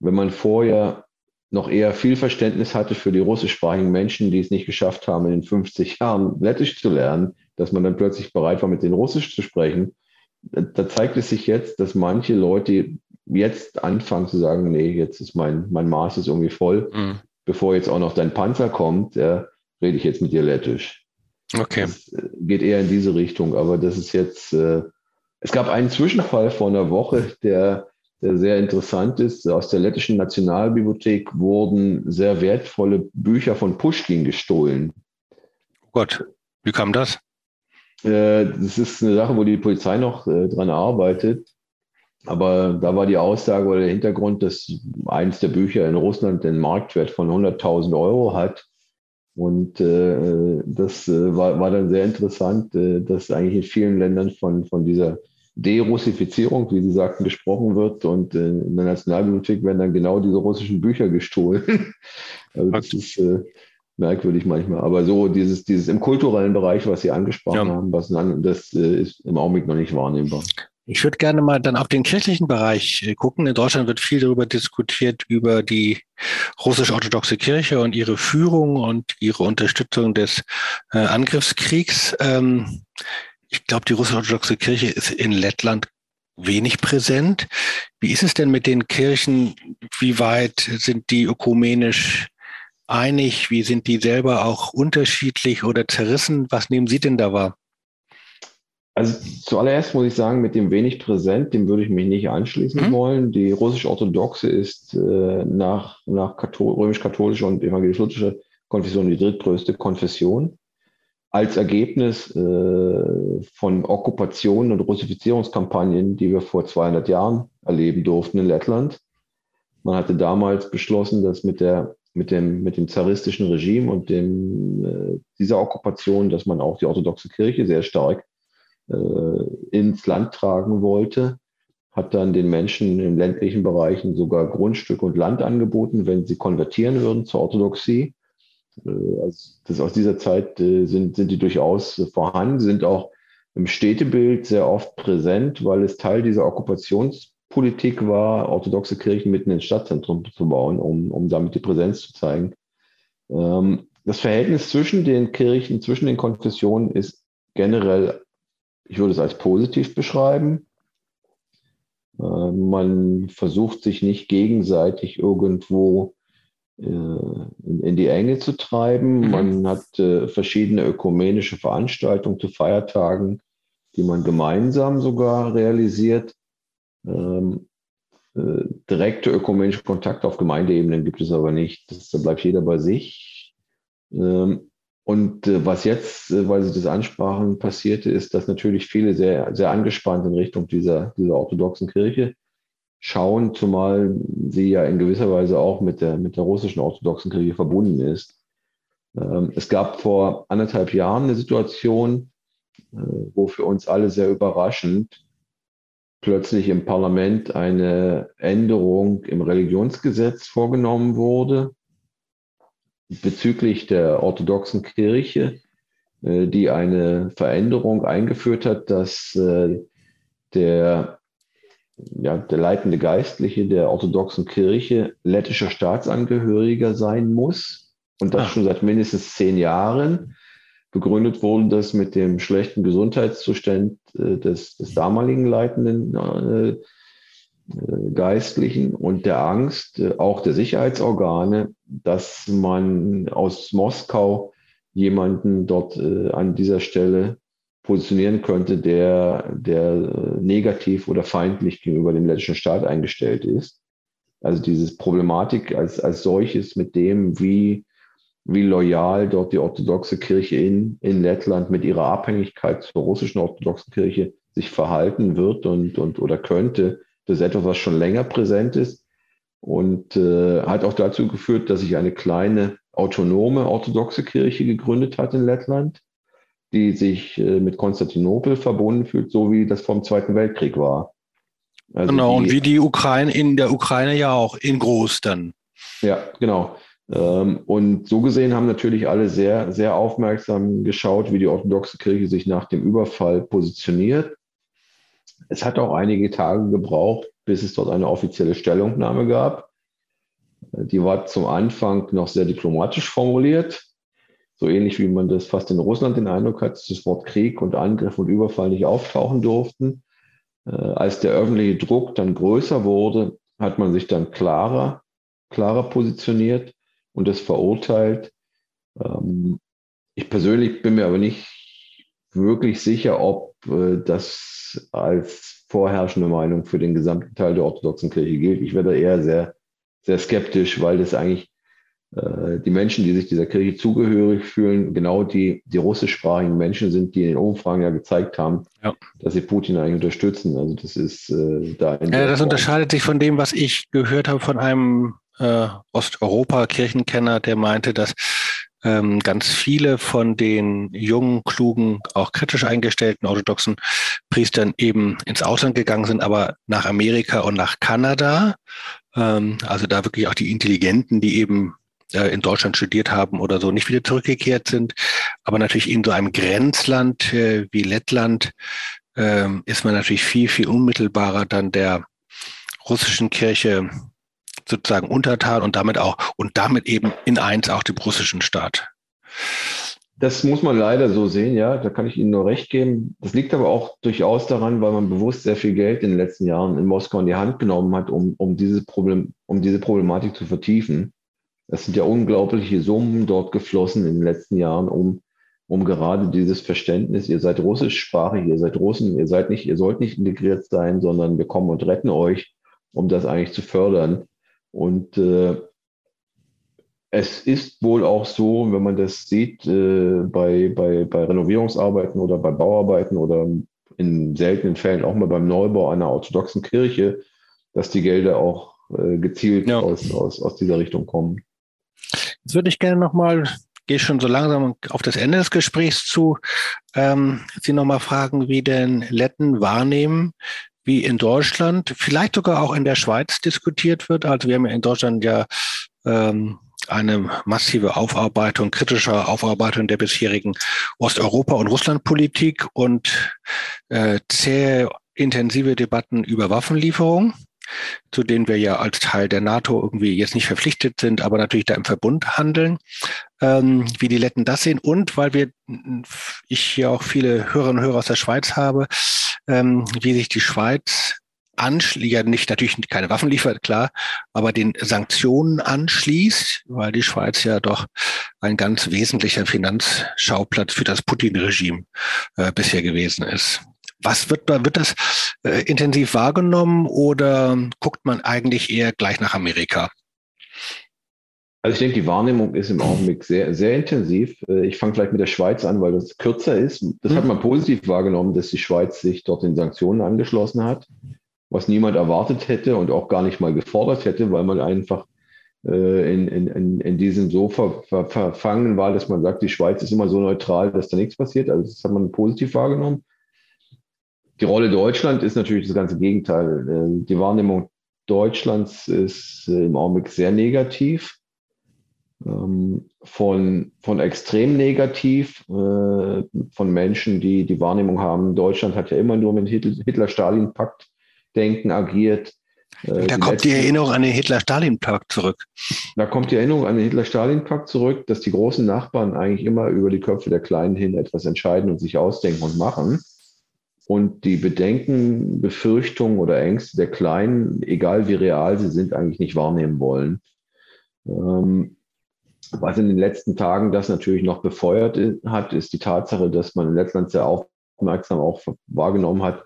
C: wenn man vorher noch eher viel Verständnis hatte für die russischsprachigen Menschen, die es nicht geschafft haben, in den 50 Jahren Lettisch zu lernen, dass man dann plötzlich bereit war, mit denen Russisch zu sprechen. Da zeigt es sich jetzt, dass manche Leute jetzt anfangen zu sagen, nee, jetzt ist mein, mein Maß ist irgendwie voll, mhm. bevor jetzt auch noch dein Panzer kommt, äh, rede ich jetzt mit dir lettisch.
B: Okay.
C: Das äh, geht eher in diese Richtung, aber das ist jetzt, äh, es gab einen Zwischenfall vor einer Woche, der, der sehr interessant ist. Aus der lettischen Nationalbibliothek wurden sehr wertvolle Bücher von Pushkin gestohlen.
B: Oh Gott, wie kam das?
C: Äh, das ist eine Sache, wo die Polizei noch äh, dran arbeitet. Aber da war die Aussage oder der Hintergrund, dass eines der Bücher in Russland den Marktwert von 100.000 Euro hat. Und äh, das äh, war, war dann sehr interessant, äh, dass eigentlich in vielen Ländern von, von dieser Derussifizierung, wie Sie sagten, gesprochen wird. Und äh, in der Nationalbibliothek werden dann genau diese russischen Bücher gestohlen. also das ist äh, merkwürdig manchmal. Aber so dieses, dieses im kulturellen Bereich, was Sie angesprochen ja. haben, was, das äh, ist im Augenblick noch nicht wahrnehmbar.
B: Ich würde gerne mal dann auf den kirchlichen Bereich äh, gucken. In Deutschland wird viel darüber diskutiert, über die russisch-orthodoxe Kirche und ihre Führung und ihre Unterstützung des äh, Angriffskriegs. Ähm, ich glaube, die russisch-orthodoxe Kirche ist in Lettland wenig präsent. Wie ist es denn mit den Kirchen? Wie weit sind die ökumenisch einig? Wie sind die selber auch unterschiedlich oder zerrissen? Was nehmen Sie denn da wahr?
C: Also zuallererst muss ich sagen, mit dem wenig präsent, dem würde ich mich nicht anschließen mhm. wollen. Die russisch-orthodoxe ist äh, nach, nach römisch-katholischer und evangelisch-lutherischer Konfession die drittgrößte Konfession. Als Ergebnis äh, von Okkupationen und Russifizierungskampagnen, die wir vor 200 Jahren erleben durften in Lettland. Man hatte damals beschlossen, dass mit, der, mit, dem, mit dem zaristischen Regime und dem, äh, dieser Okkupation, dass man auch die orthodoxe Kirche sehr stark ins Land tragen wollte, hat dann den Menschen in ländlichen Bereichen sogar Grundstück und Land angeboten, wenn sie konvertieren würden zur Orthodoxie. Äh, also das aus dieser Zeit äh, sind, sind die durchaus vorhanden, sind auch im Städtebild sehr oft präsent, weil es Teil dieser Okkupationspolitik war, orthodoxe Kirchen mitten ins Stadtzentrum zu bauen, um, um damit die Präsenz zu zeigen. Ähm, das Verhältnis zwischen den Kirchen, zwischen den Konfessionen ist generell ich würde es als positiv beschreiben. Äh, man versucht sich nicht gegenseitig irgendwo äh, in, die Enge zu treiben. Mhm. Man hat äh, verschiedene ökumenische Veranstaltungen zu Feiertagen, die man gemeinsam sogar realisiert. Ähm, direkte ökumenische Kontakte auf Gemeindeebenen gibt es aber nicht. Da bleibt jeder bei sich. Ähm, und äh, was jetzt, äh, weil Sie das ansprachen, passierte, ist, dass natürlich viele sehr, sehr angespannt in Richtung dieser, dieser orthodoxen Kirche schauen, zumal sie ja in gewisser Weise auch mit der, mit der russischen orthodoxen Kirche verbunden ist. Ähm, es gab vor anderthalb Jahren eine Situation, äh, wo für uns alle sehr überraschend plötzlich im Parlament eine Änderung im Religionsgesetz vorgenommen wurde bezüglich der orthodoxen Kirche, äh, die eine Veränderung eingeführt hat, dass äh, der, ja, der leitende Geistliche der orthodoxen Kirche lettischer Staatsangehöriger sein muss und das ah. schon seit mindestens zehn Jahren. Begründet wurde das mit dem schlechten Gesundheitszustand äh, des, des damaligen leitenden äh, Geistlichen und der Angst, äh, auch der Sicherheitsorgane, dass man aus Moskau jemanden dort äh, an dieser Stelle positionieren könnte, der, der negativ oder feindlich gegenüber dem lettischen Staat eingestellt ist. Also diese Problematik als, als solches mit dem, wie, wie loyal dort die orthodoxe Kirche in, in Lettland mit ihrer Abhängigkeit zur russischen orthodoxen Kirche sich verhalten wird und, und oder könnte, das ist etwas, was schon länger präsent ist und äh, hat auch dazu geführt, dass sich eine kleine autonome orthodoxe Kirche gegründet hat in Lettland, die sich äh, mit Konstantinopel verbunden fühlt, so wie das vom Zweiten Weltkrieg war.
B: Also genau, die, und wie die Ukraine in der Ukraine ja auch in groß dann.
C: Ja, genau. Ähm, und so gesehen haben natürlich alle sehr, sehr aufmerksam geschaut, wie die orthodoxe Kirche sich nach dem Überfall positioniert. Es hat auch einige Tage gebraucht, bis es dort eine offizielle Stellungnahme gab. Die war zum Anfang noch sehr diplomatisch formuliert, so ähnlich wie man das fast in Russland den Eindruck hat, dass das Wort Krieg und Angriff und Überfall nicht auftauchen durften. Äh, als der öffentliche Druck dann größer wurde, hat man sich dann klarer, klarer positioniert und das verurteilt. Ähm, ich persönlich bin mir aber nicht wirklich sicher, ob das als vorherrschende Meinung für den gesamten Teil der orthodoxen Kirche gilt. Ich werde eher sehr, sehr skeptisch, weil das eigentlich äh, die Menschen, die sich dieser Kirche zugehörig fühlen, genau die, die russischsprachigen Menschen sind, die in den Umfragen ja gezeigt haben, ja. dass sie Putin eigentlich unterstützen. Also das ist äh, da.
B: ja, das unterscheidet sich von dem, was ich gehört habe von einem äh, Osteuropa-Kirchenkenner, der meinte, dass ähm, ganz viele von den jungen, klugen, auch kritisch eingestellten orthodoxen Priestern eben ins Ausland gegangen sind, aber nach Amerika und nach Kanada. Ähm, also da wirklich auch die Intelligenten, die eben äh, in Deutschland studiert haben oder so, nicht wieder zurückgekehrt sind. Aber natürlich in so einem Grenzland äh, wie Lettland äh, ist man natürlich viel, viel unmittelbarer dann der russischen Kirche sozusagen untertan und damit auch und damit eben in eins auch dem russischen Staat.
C: Das muss man leider so sehen, ja, da kann ich Ihnen nur recht geben. Das liegt aber auch durchaus daran, weil man bewusst sehr viel Geld in den letzten Jahren in Moskau in die Hand genommen hat, um, um, dieses Problem, um diese Problematik zu vertiefen. Es sind ja unglaubliche Summen dort geflossen in den letzten Jahren, um, um gerade dieses Verständnis, ihr seid russischsprachig, ihr seid Russen, ihr seid nicht, ihr sollt nicht integriert sein, sondern wir kommen und retten euch, um das eigentlich zu fördern. Und äh, es ist wohl auch so, wenn man das sieht, äh, bei, bei, bei Renovierungsarbeiten oder bei Bauarbeiten oder in seltenen Fällen auch mal beim Neubau einer orthodoxen Kirche, dass die Gelder auch äh, gezielt ja. aus, aus, aus dieser Richtung kommen.
B: Jetzt würde ich gerne nochmal, gehe schon so langsam auf das Ende des Gesprächs zu, ähm, Sie nochmal fragen, wie denn Letten wahrnehmen, wie in Deutschland, vielleicht sogar auch in der Schweiz diskutiert wird. Also wir haben ja in Deutschland ja ähm, eine massive Aufarbeitung, kritische Aufarbeitung der bisherigen Osteuropa- und Russlandpolitik und äh, zähe intensive Debatten über Waffenlieferung, zu denen wir ja als Teil der NATO irgendwie jetzt nicht verpflichtet sind, aber natürlich da im Verbund handeln, ähm, wie die Letten das sehen und weil wir, ich hier auch viele Hörerinnen und Hörer aus der Schweiz habe, ähm, wie sich die Schweiz anschließt, ja nicht natürlich keine Waffen liefert, klar, aber den Sanktionen anschließt, weil die Schweiz ja doch ein ganz wesentlicher Finanzschauplatz für das Putin-Regime äh, bisher gewesen ist. Was wird, wird das äh, intensiv wahrgenommen oder guckt man eigentlich eher gleich nach Amerika?
C: Also ich denke, die Wahrnehmung ist im Augenblick sehr, sehr intensiv. Äh, ich fange vielleicht mit der Schweiz an, weil das kürzer ist. Das hat man positiv wahrgenommen, dass die Schweiz sich dort den Sanktionen angeschlossen hat, was niemand erwartet hätte und auch gar nicht mal gefordert hätte, weil man einfach äh, in, in, in diesem so ver, ver, verfangen war, dass man sagt, die Schweiz ist immer so neutral, dass da nichts passiert. Also das hat man positiv wahrgenommen. Die Rolle Deutschland ist natürlich das ganze Gegenteil. Äh, die Wahrnehmung Deutschlands ist im Augenblick sehr negativ ähm, von, von extrem negativ, äh, von Menschen, die die Wahrnehmung haben, Deutschland hat ja immer nur mit Hitler-Stalin-Pakt denken, agiert.
B: Äh, da die kommt letzten, die Erinnerung an den Hitler-Stalin-Pakt zurück.
C: Da kommt die Erinnerung an den Hitler-Stalin-Pakt zurück, dass die großen Nachbarn eigentlich immer über die Köpfe der Kleinen hin etwas entscheiden und sich ausdenken und machen. Und die Bedenken, Befürchtungen oder Ängste der Kleinen, egal wie real sie sind, eigentlich nicht wahrnehmen wollen. Ähm, was in den letzten Tagen das natürlich noch befeuert hat, ist die Tatsache, dass man in Lettland sehr aufmerksam auch wahrgenommen hat,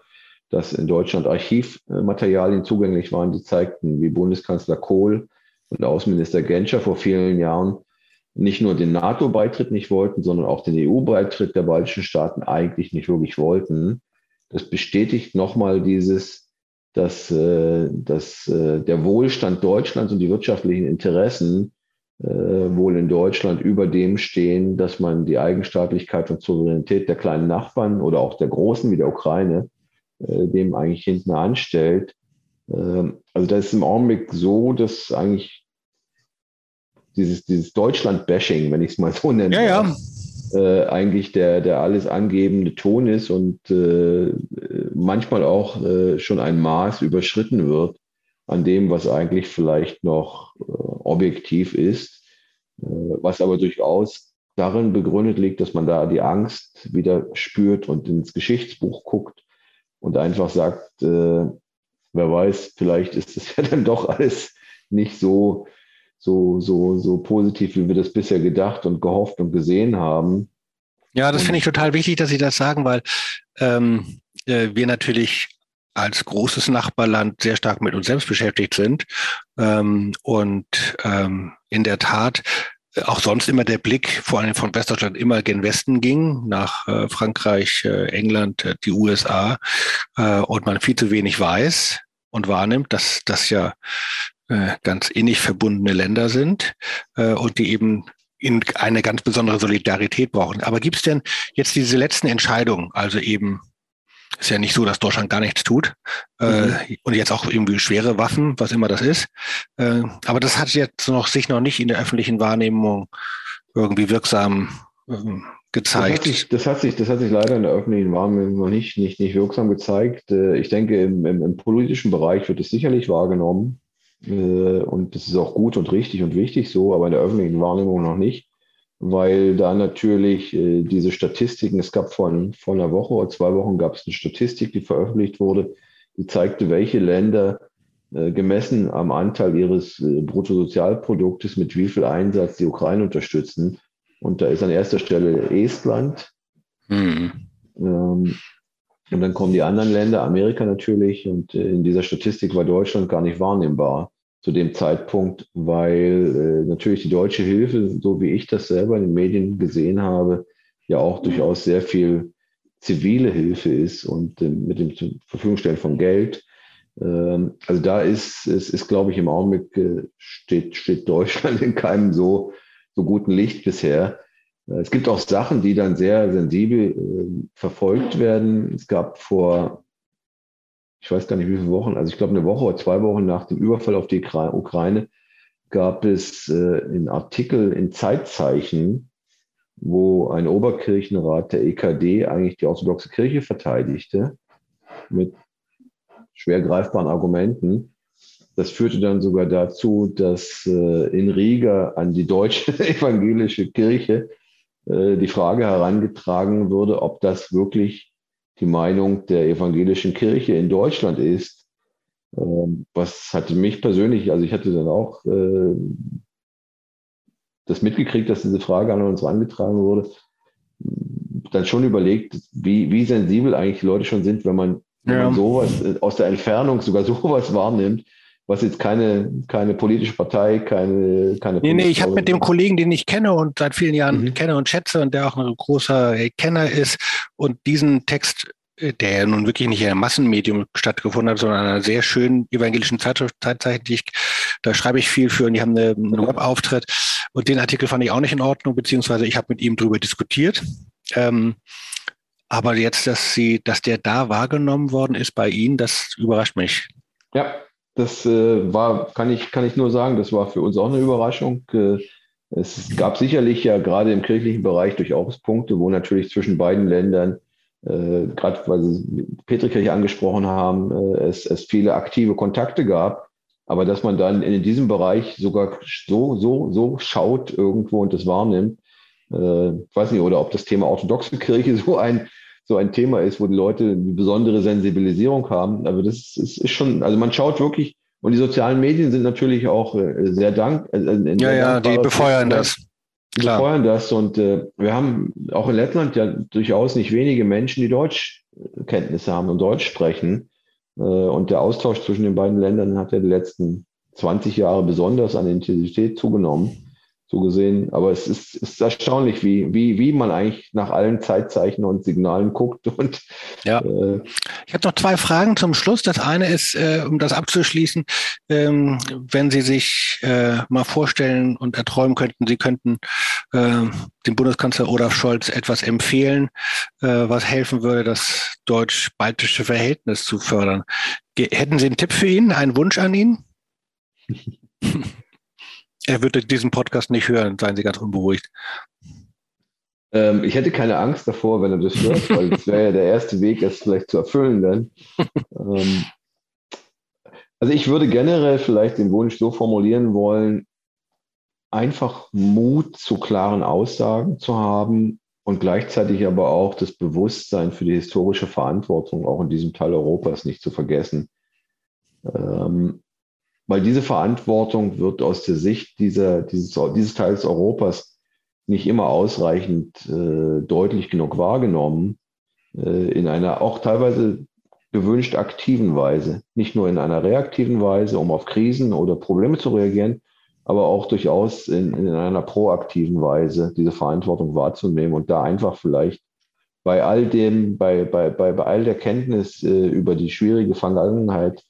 C: dass in Deutschland Archivmaterialien zugänglich waren, die zeigten, wie Bundeskanzler Kohl und Außenminister Genscher vor vielen Jahren nicht nur den NATO-Beitritt nicht wollten, sondern auch den EU-Beitritt der baltischen Staaten eigentlich nicht wirklich wollten. Das bestätigt nochmal dieses, dass, äh, dass äh, der Wohlstand Deutschlands und die wirtschaftlichen Interessen äh, wohl in Deutschland über dem stehen, dass man die Eigenstaatlichkeit und Souveränität der kleinen Nachbarn oder auch der großen wie der Ukraine dem eigentlich hinten anstellt. Ähm, also da ist im Augenblick so, dass eigentlich dieses, dieses Deutschland-Bashing, wenn ich es mal so nenne,
B: ja, ja.
C: Äh, eigentlich der, der alles angebende Ton ist und äh, manchmal auch äh, schon ein Maß überschritten wird an dem, was eigentlich vielleicht noch äh, objektiv ist, äh, was aber durchaus darin begründet liegt, dass man da die Angst wieder spürt und ins Geschichtsbuch guckt und einfach sagt, äh, wer weiß, vielleicht ist es ja dann doch alles nicht so, so, so, so positiv, wie wir das bisher gedacht und gehofft und gesehen haben.
B: Ja, das finde ich total wichtig, dass Sie das sagen, weil ähm, äh, wir natürlich als großes Nachbarland sehr stark mit uns selbst beschäftigt sind. Ähm, und ähm, in der Tat äh, auch sonst immer der Blick, vor allem von Westdeutschland, immer gen Westen ging, nach äh, Frankreich, äh, England, äh, die USA, äh, und man viel zu wenig weiß und wahrnimmt, dass das ja ganz innig verbundene Länder sind und die eben in eine ganz besondere Solidarität brauchen. Aber gibt es denn jetzt diese letzten Entscheidungen, also eben ist ja nicht so, dass Deutschland gar nichts tut. Äh, mhm. Äh, und jetzt auch irgendwie schwere Waffen, was immer das ist. Äh, aber das hat jetzt noch sich noch nicht in der öffentlichen Wahrnehmung irgendwie wirksam äh, gezeigt.
C: Das hat, sich, das hat, sich, das, hat sich, leider in der öffentlichen Wahrnehmung noch nicht, nicht, nicht wirksam gezeigt. Äh, ich denke, im, im, im, politischen Bereich wird es sicherlich wahrgenommen. Äh, und das ist auch gut und richtig und wichtig so, aber in der öffentlichen Wahrnehmung noch nicht weil da natürlich äh, diese Statistiken, es gab vor, vor einer Woche oder zwei Wochen gab es eine Statistik, die veröffentlicht wurde, die zeigte, welche Länder äh, gemessen am Anteil ihres Bruttosozialproduktes mit wie viel Einsatz die Ukraine unterstützen. Und da ist an erster Stelle Estland. Mhm. Ähm, und dann kommen die anderen Länder, Amerika natürlich. Und in dieser Statistik war Deutschland gar nicht wahrnehmbar zu dem Zeitpunkt, weil äh, natürlich die deutsche Hilfe, so wie ich das selber in den Medien gesehen habe, ja auch durchaus sehr viel zivile Hilfe ist und äh, mit dem zur Verfügung stellen von Geld. Ähm, also da ist, es ist, glaube ich, im Augenblick äh, steht, steht Deutschland in keinem so, so guten Licht bisher. Äh, es gibt auch Sachen, die dann sehr sensibel äh, verfolgt werden. Es gab vor ich weiß gar nicht wie viele Wochen, also ich glaube eine Woche oder zwei Wochen nach dem Überfall auf die Ukraine gab es äh, einen Artikel in Zeitzeichen, wo ein Oberkirchenrat der EKD eigentlich die orthodoxe Kirche verteidigte mit schwer greifbaren Argumenten. Das führte dann sogar dazu, dass äh, in Riga an die deutsche evangelische Kirche äh, die Frage herangetragen wurde, ob das wirklich die Meinung der evangelischen Kirche in Deutschland ist. Ähm, was hatte mich persönlich, also ich hatte dann auch äh, das mitgekriegt, dass diese Frage an uns herangetragen wurde, dann schon überlegt, wie, wie sensibel eigentlich die Leute schon sind, wenn man, ja. wenn man sowas äh, aus der Entfernung sogar sowas wahrnimmt, was jetzt keine, keine politische Partei, keine, keine
B: Nee, nee, ich habe mit dem Kollegen, den ich kenne und seit vielen Jahren mhm. kenne und schätze und der auch ein großer Kenner ist und diesen Text, äh, der ja nun wirklich nicht in einem Massenmedium stattgefunden hat, sondern in einer sehr schönen evangelischen Zeitschrift, Zeitzeichen, die ich, da schreibe ich viel für und die haben eine, einen Webauftritt. Und den Artikel fand ich auch nicht in Ordnung, beziehungsweise ich habe mit ihm darüber diskutiert. Ähm, aber jetzt, dass sie, dass der da wahrgenommen worden ist bei Ihnen, das überrascht mich.
C: Ja, das äh, war, kann ich, kann ich nur sagen, das war für uns auch eine Überraschung. Äh, es gab sicherlich ja gerade im kirchlichen Bereich durchaus Punkte, wo natürlich zwischen beiden Ländern, äh, gerade weil Sie Petrikirche angesprochen haben, äh, es, es viele aktive Kontakte gab. Aber dass man dann in diesem Bereich sogar so, so, so schaut irgendwo und das wahrnimmt, äh, ich weiß nicht, oder ob das Thema orthodoxe Kirche so ein so ein Thema ist, wo die Leute eine besondere Sensibilisierung haben. Aber das ist, ist schon, also man schaut wirklich, und die sozialen Medien sind natürlich auch äh, sehr dank.
B: Äh, äh ja, ja, die befeuern das.
C: Die Klar. befeuern das. Und äh, wir haben auch in Lettland ja durchaus nicht wenige Menschen, die Deutschkenntnisse haben und Deutsch sprechen. Äh, und der Austausch zwischen den beiden Ländern hat ja die letzten 20 Jahre besonders an Intensität zugenommen so gesehen. Aber es ist, ist erstaunlich, wie, wie, wie man eigentlich nach allen Zeitzeichen und Signalen guckt. Und,
B: ja. Äh, ich habe noch zwei Fragen zum Schluss. Das eine ist, äh, um das abzuschließen, ähm, wenn Sie sich äh, mal vorstellen und erträumen könnten, Sie könnten äh, dem Bundeskanzler Olaf Scholz etwas empfehlen, äh, was helfen würde, das deutsch-baltische Verhältnis zu fördern. Ge hätten Sie einen Tipp für ihn, einen Wunsch an ihn? Er würde diesen Podcast nicht hören, seien Sie ganz unberuhigt.
C: Ähm, ich hätte keine Angst davor, wenn er das hört, weil das wäre ja der erste Weg, es vielleicht zu erfüllen dann. ähm, also ich würde generell vielleicht den Wunsch so formulieren wollen, einfach Mut zu klaren Aussagen zu haben und gleichzeitig aber auch das Bewusstsein für die historische Verantwortung auch in diesem Teil Europas nicht zu vergessen. Ähm, weil diese Verantwortung wird aus der Sicht dieser, dieses, dieses Teils Europas nicht immer ausreichend äh, deutlich genug wahrgenommen, äh, in einer auch teilweise gewünscht aktiven Weise, nicht nur in einer reaktiven Weise, um auf Krisen oder Probleme zu reagieren, aber auch durchaus in, in einer proaktiven Weise diese Verantwortung wahrzunehmen und da einfach vielleicht bei all dem, bei, bei, bei, bei all der Kenntnis äh, über die schwierige Vergangenheit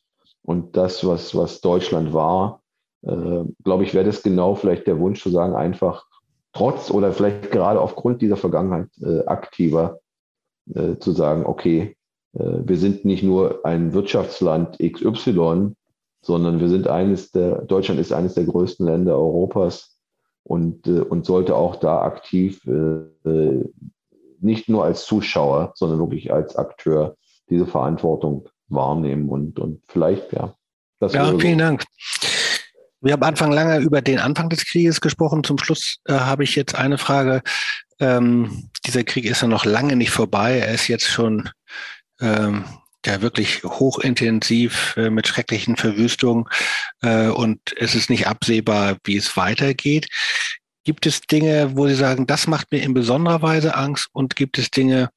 C: und das, was, was Deutschland war, äh, glaube ich, wäre das genau vielleicht der Wunsch zu sagen, einfach trotz oder vielleicht gerade aufgrund dieser Vergangenheit äh, aktiver äh, zu sagen, okay, äh, wir sind nicht nur ein Wirtschaftsland XY, sondern wir sind eines der, Deutschland ist eines der größten Länder Europas und, äh, und sollte auch da aktiv äh, nicht nur als Zuschauer, sondern wirklich als Akteur diese Verantwortung wahrnehmen und, und vielleicht, ja.
B: ja, vielen so. Dank. Wir haben Anfang lange über den Anfang des Krieges gesprochen. Zum Schluss äh, habe ich jetzt eine Frage. Ähm, dieser Krieg ist ja noch lange nicht vorbei. Er ist jetzt schon ähm, ja wirklich hochintensiv äh, mit schrecklichen Verwüstungen äh, und es ist nicht absehbar, wie es weitergeht. Gibt es Dinge, wo Sie sagen, das macht mir in besonderer Weise Angst und gibt es Dinge,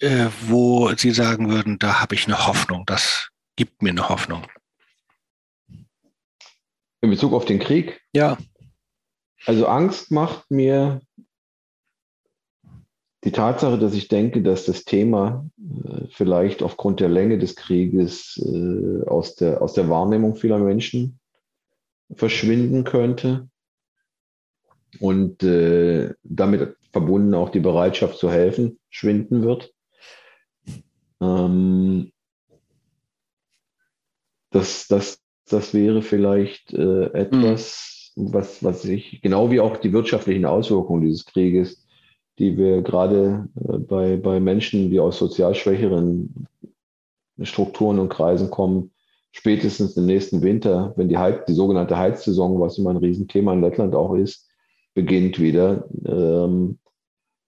B: äh, wo Sie sagen würden, da habe ich eine Hoffnung, das gibt mir eine Hoffnung?
C: In Bezug auf den Krieg?
B: Ja.
C: Also Angst macht mir die Tatsache, dass ich denke, dass das Thema äh, vielleicht aufgrund der Länge des Krieges äh, aus, der, aus der Wahrnehmung vieler Menschen verschwinden könnte und äh, damit verbunden auch die Bereitschaft zu helfen schwinden wird. Ähm, das, das, das wäre vielleicht äh, etwas, mhm. was, was ich, genau wie auch die wirtschaftlichen Auswirkungen dieses Krieges, die wir gerade äh, bei, bei Menschen, die aus sozial schwächeren Strukturen und Kreisen kommen, spätestens im nächsten Winter, wenn die, Heiz, die sogenannte Heizsaison, was immer ein Riesenthema in Lettland auch ist, beginnt wieder, ähm,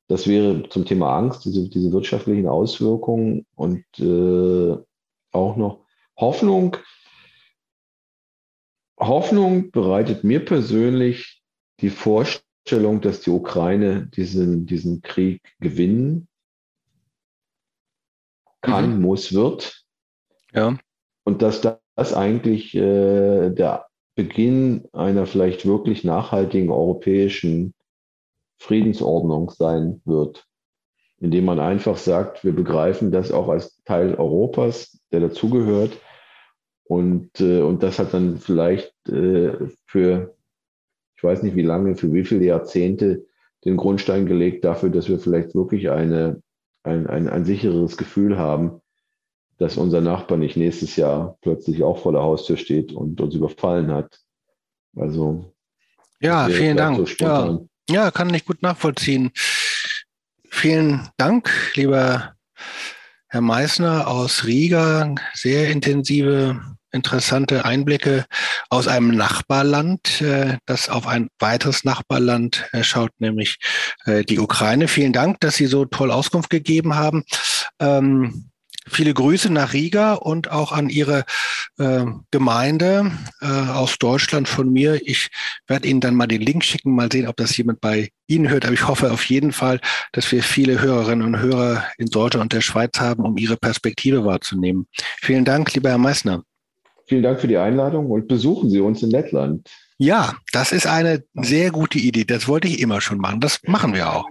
C: das wäre zum Thema Angst, diese, diese wirtschaftlichen Auswirkungen und äh, auch noch Hoffnung. Hoffnung bereitet mir persönlich die Vorstellung, dass die Ukraine diesen, diesen Krieg gewinnen kann, mhm. muss, wird.
B: Ja.
C: Und dass das eigentlich äh, der Beginn einer vielleicht wirklich nachhaltigen europäischen Friedensordnung sein wird, indem man einfach sagt, wir begreifen das auch als Teil Europas, der dazugehört. Und, äh, und das hat dann vielleicht äh, für, ich weiß nicht wie lange, für wie viele Jahrzehnte den Grundstein gelegt dafür, dass wir vielleicht wirklich eine, ein, ein, ein sicheres Gefühl haben, dass unser Nachbar nicht nächstes Jahr plötzlich auch vor der Haustür steht und uns überfallen hat. Also.
B: Ja, vielen Dank. So ja, ja, kann ich gut nachvollziehen. Vielen Dank, lieber Herr Meissner aus Riga. Sehr intensive, interessante Einblicke aus einem Nachbarland, äh, das auf ein weiteres Nachbarland äh, schaut, nämlich äh, die Ukraine. Vielen Dank, dass Sie so toll Auskunft gegeben haben. Viele Grüße nach Riga und auch an Ihre äh, Gemeinde äh, aus Deutschland von mir. Ich werde Ihnen dann mal den Link schicken, mal sehen, ob das jemand bei Ihnen hört. Aber ich hoffe auf jeden Fall, dass wir viele Hörerinnen und Hörer in Deutschland und der Schweiz haben, um Ihre Perspektive wahrzunehmen. Vielen Dank, lieber Herr Meissner.
C: Vielen Dank für die Einladung und besuchen Sie uns in Lettland.
B: Ja, das ist eine sehr gute Idee. Das wollte ich immer schon machen. Das machen wir auch.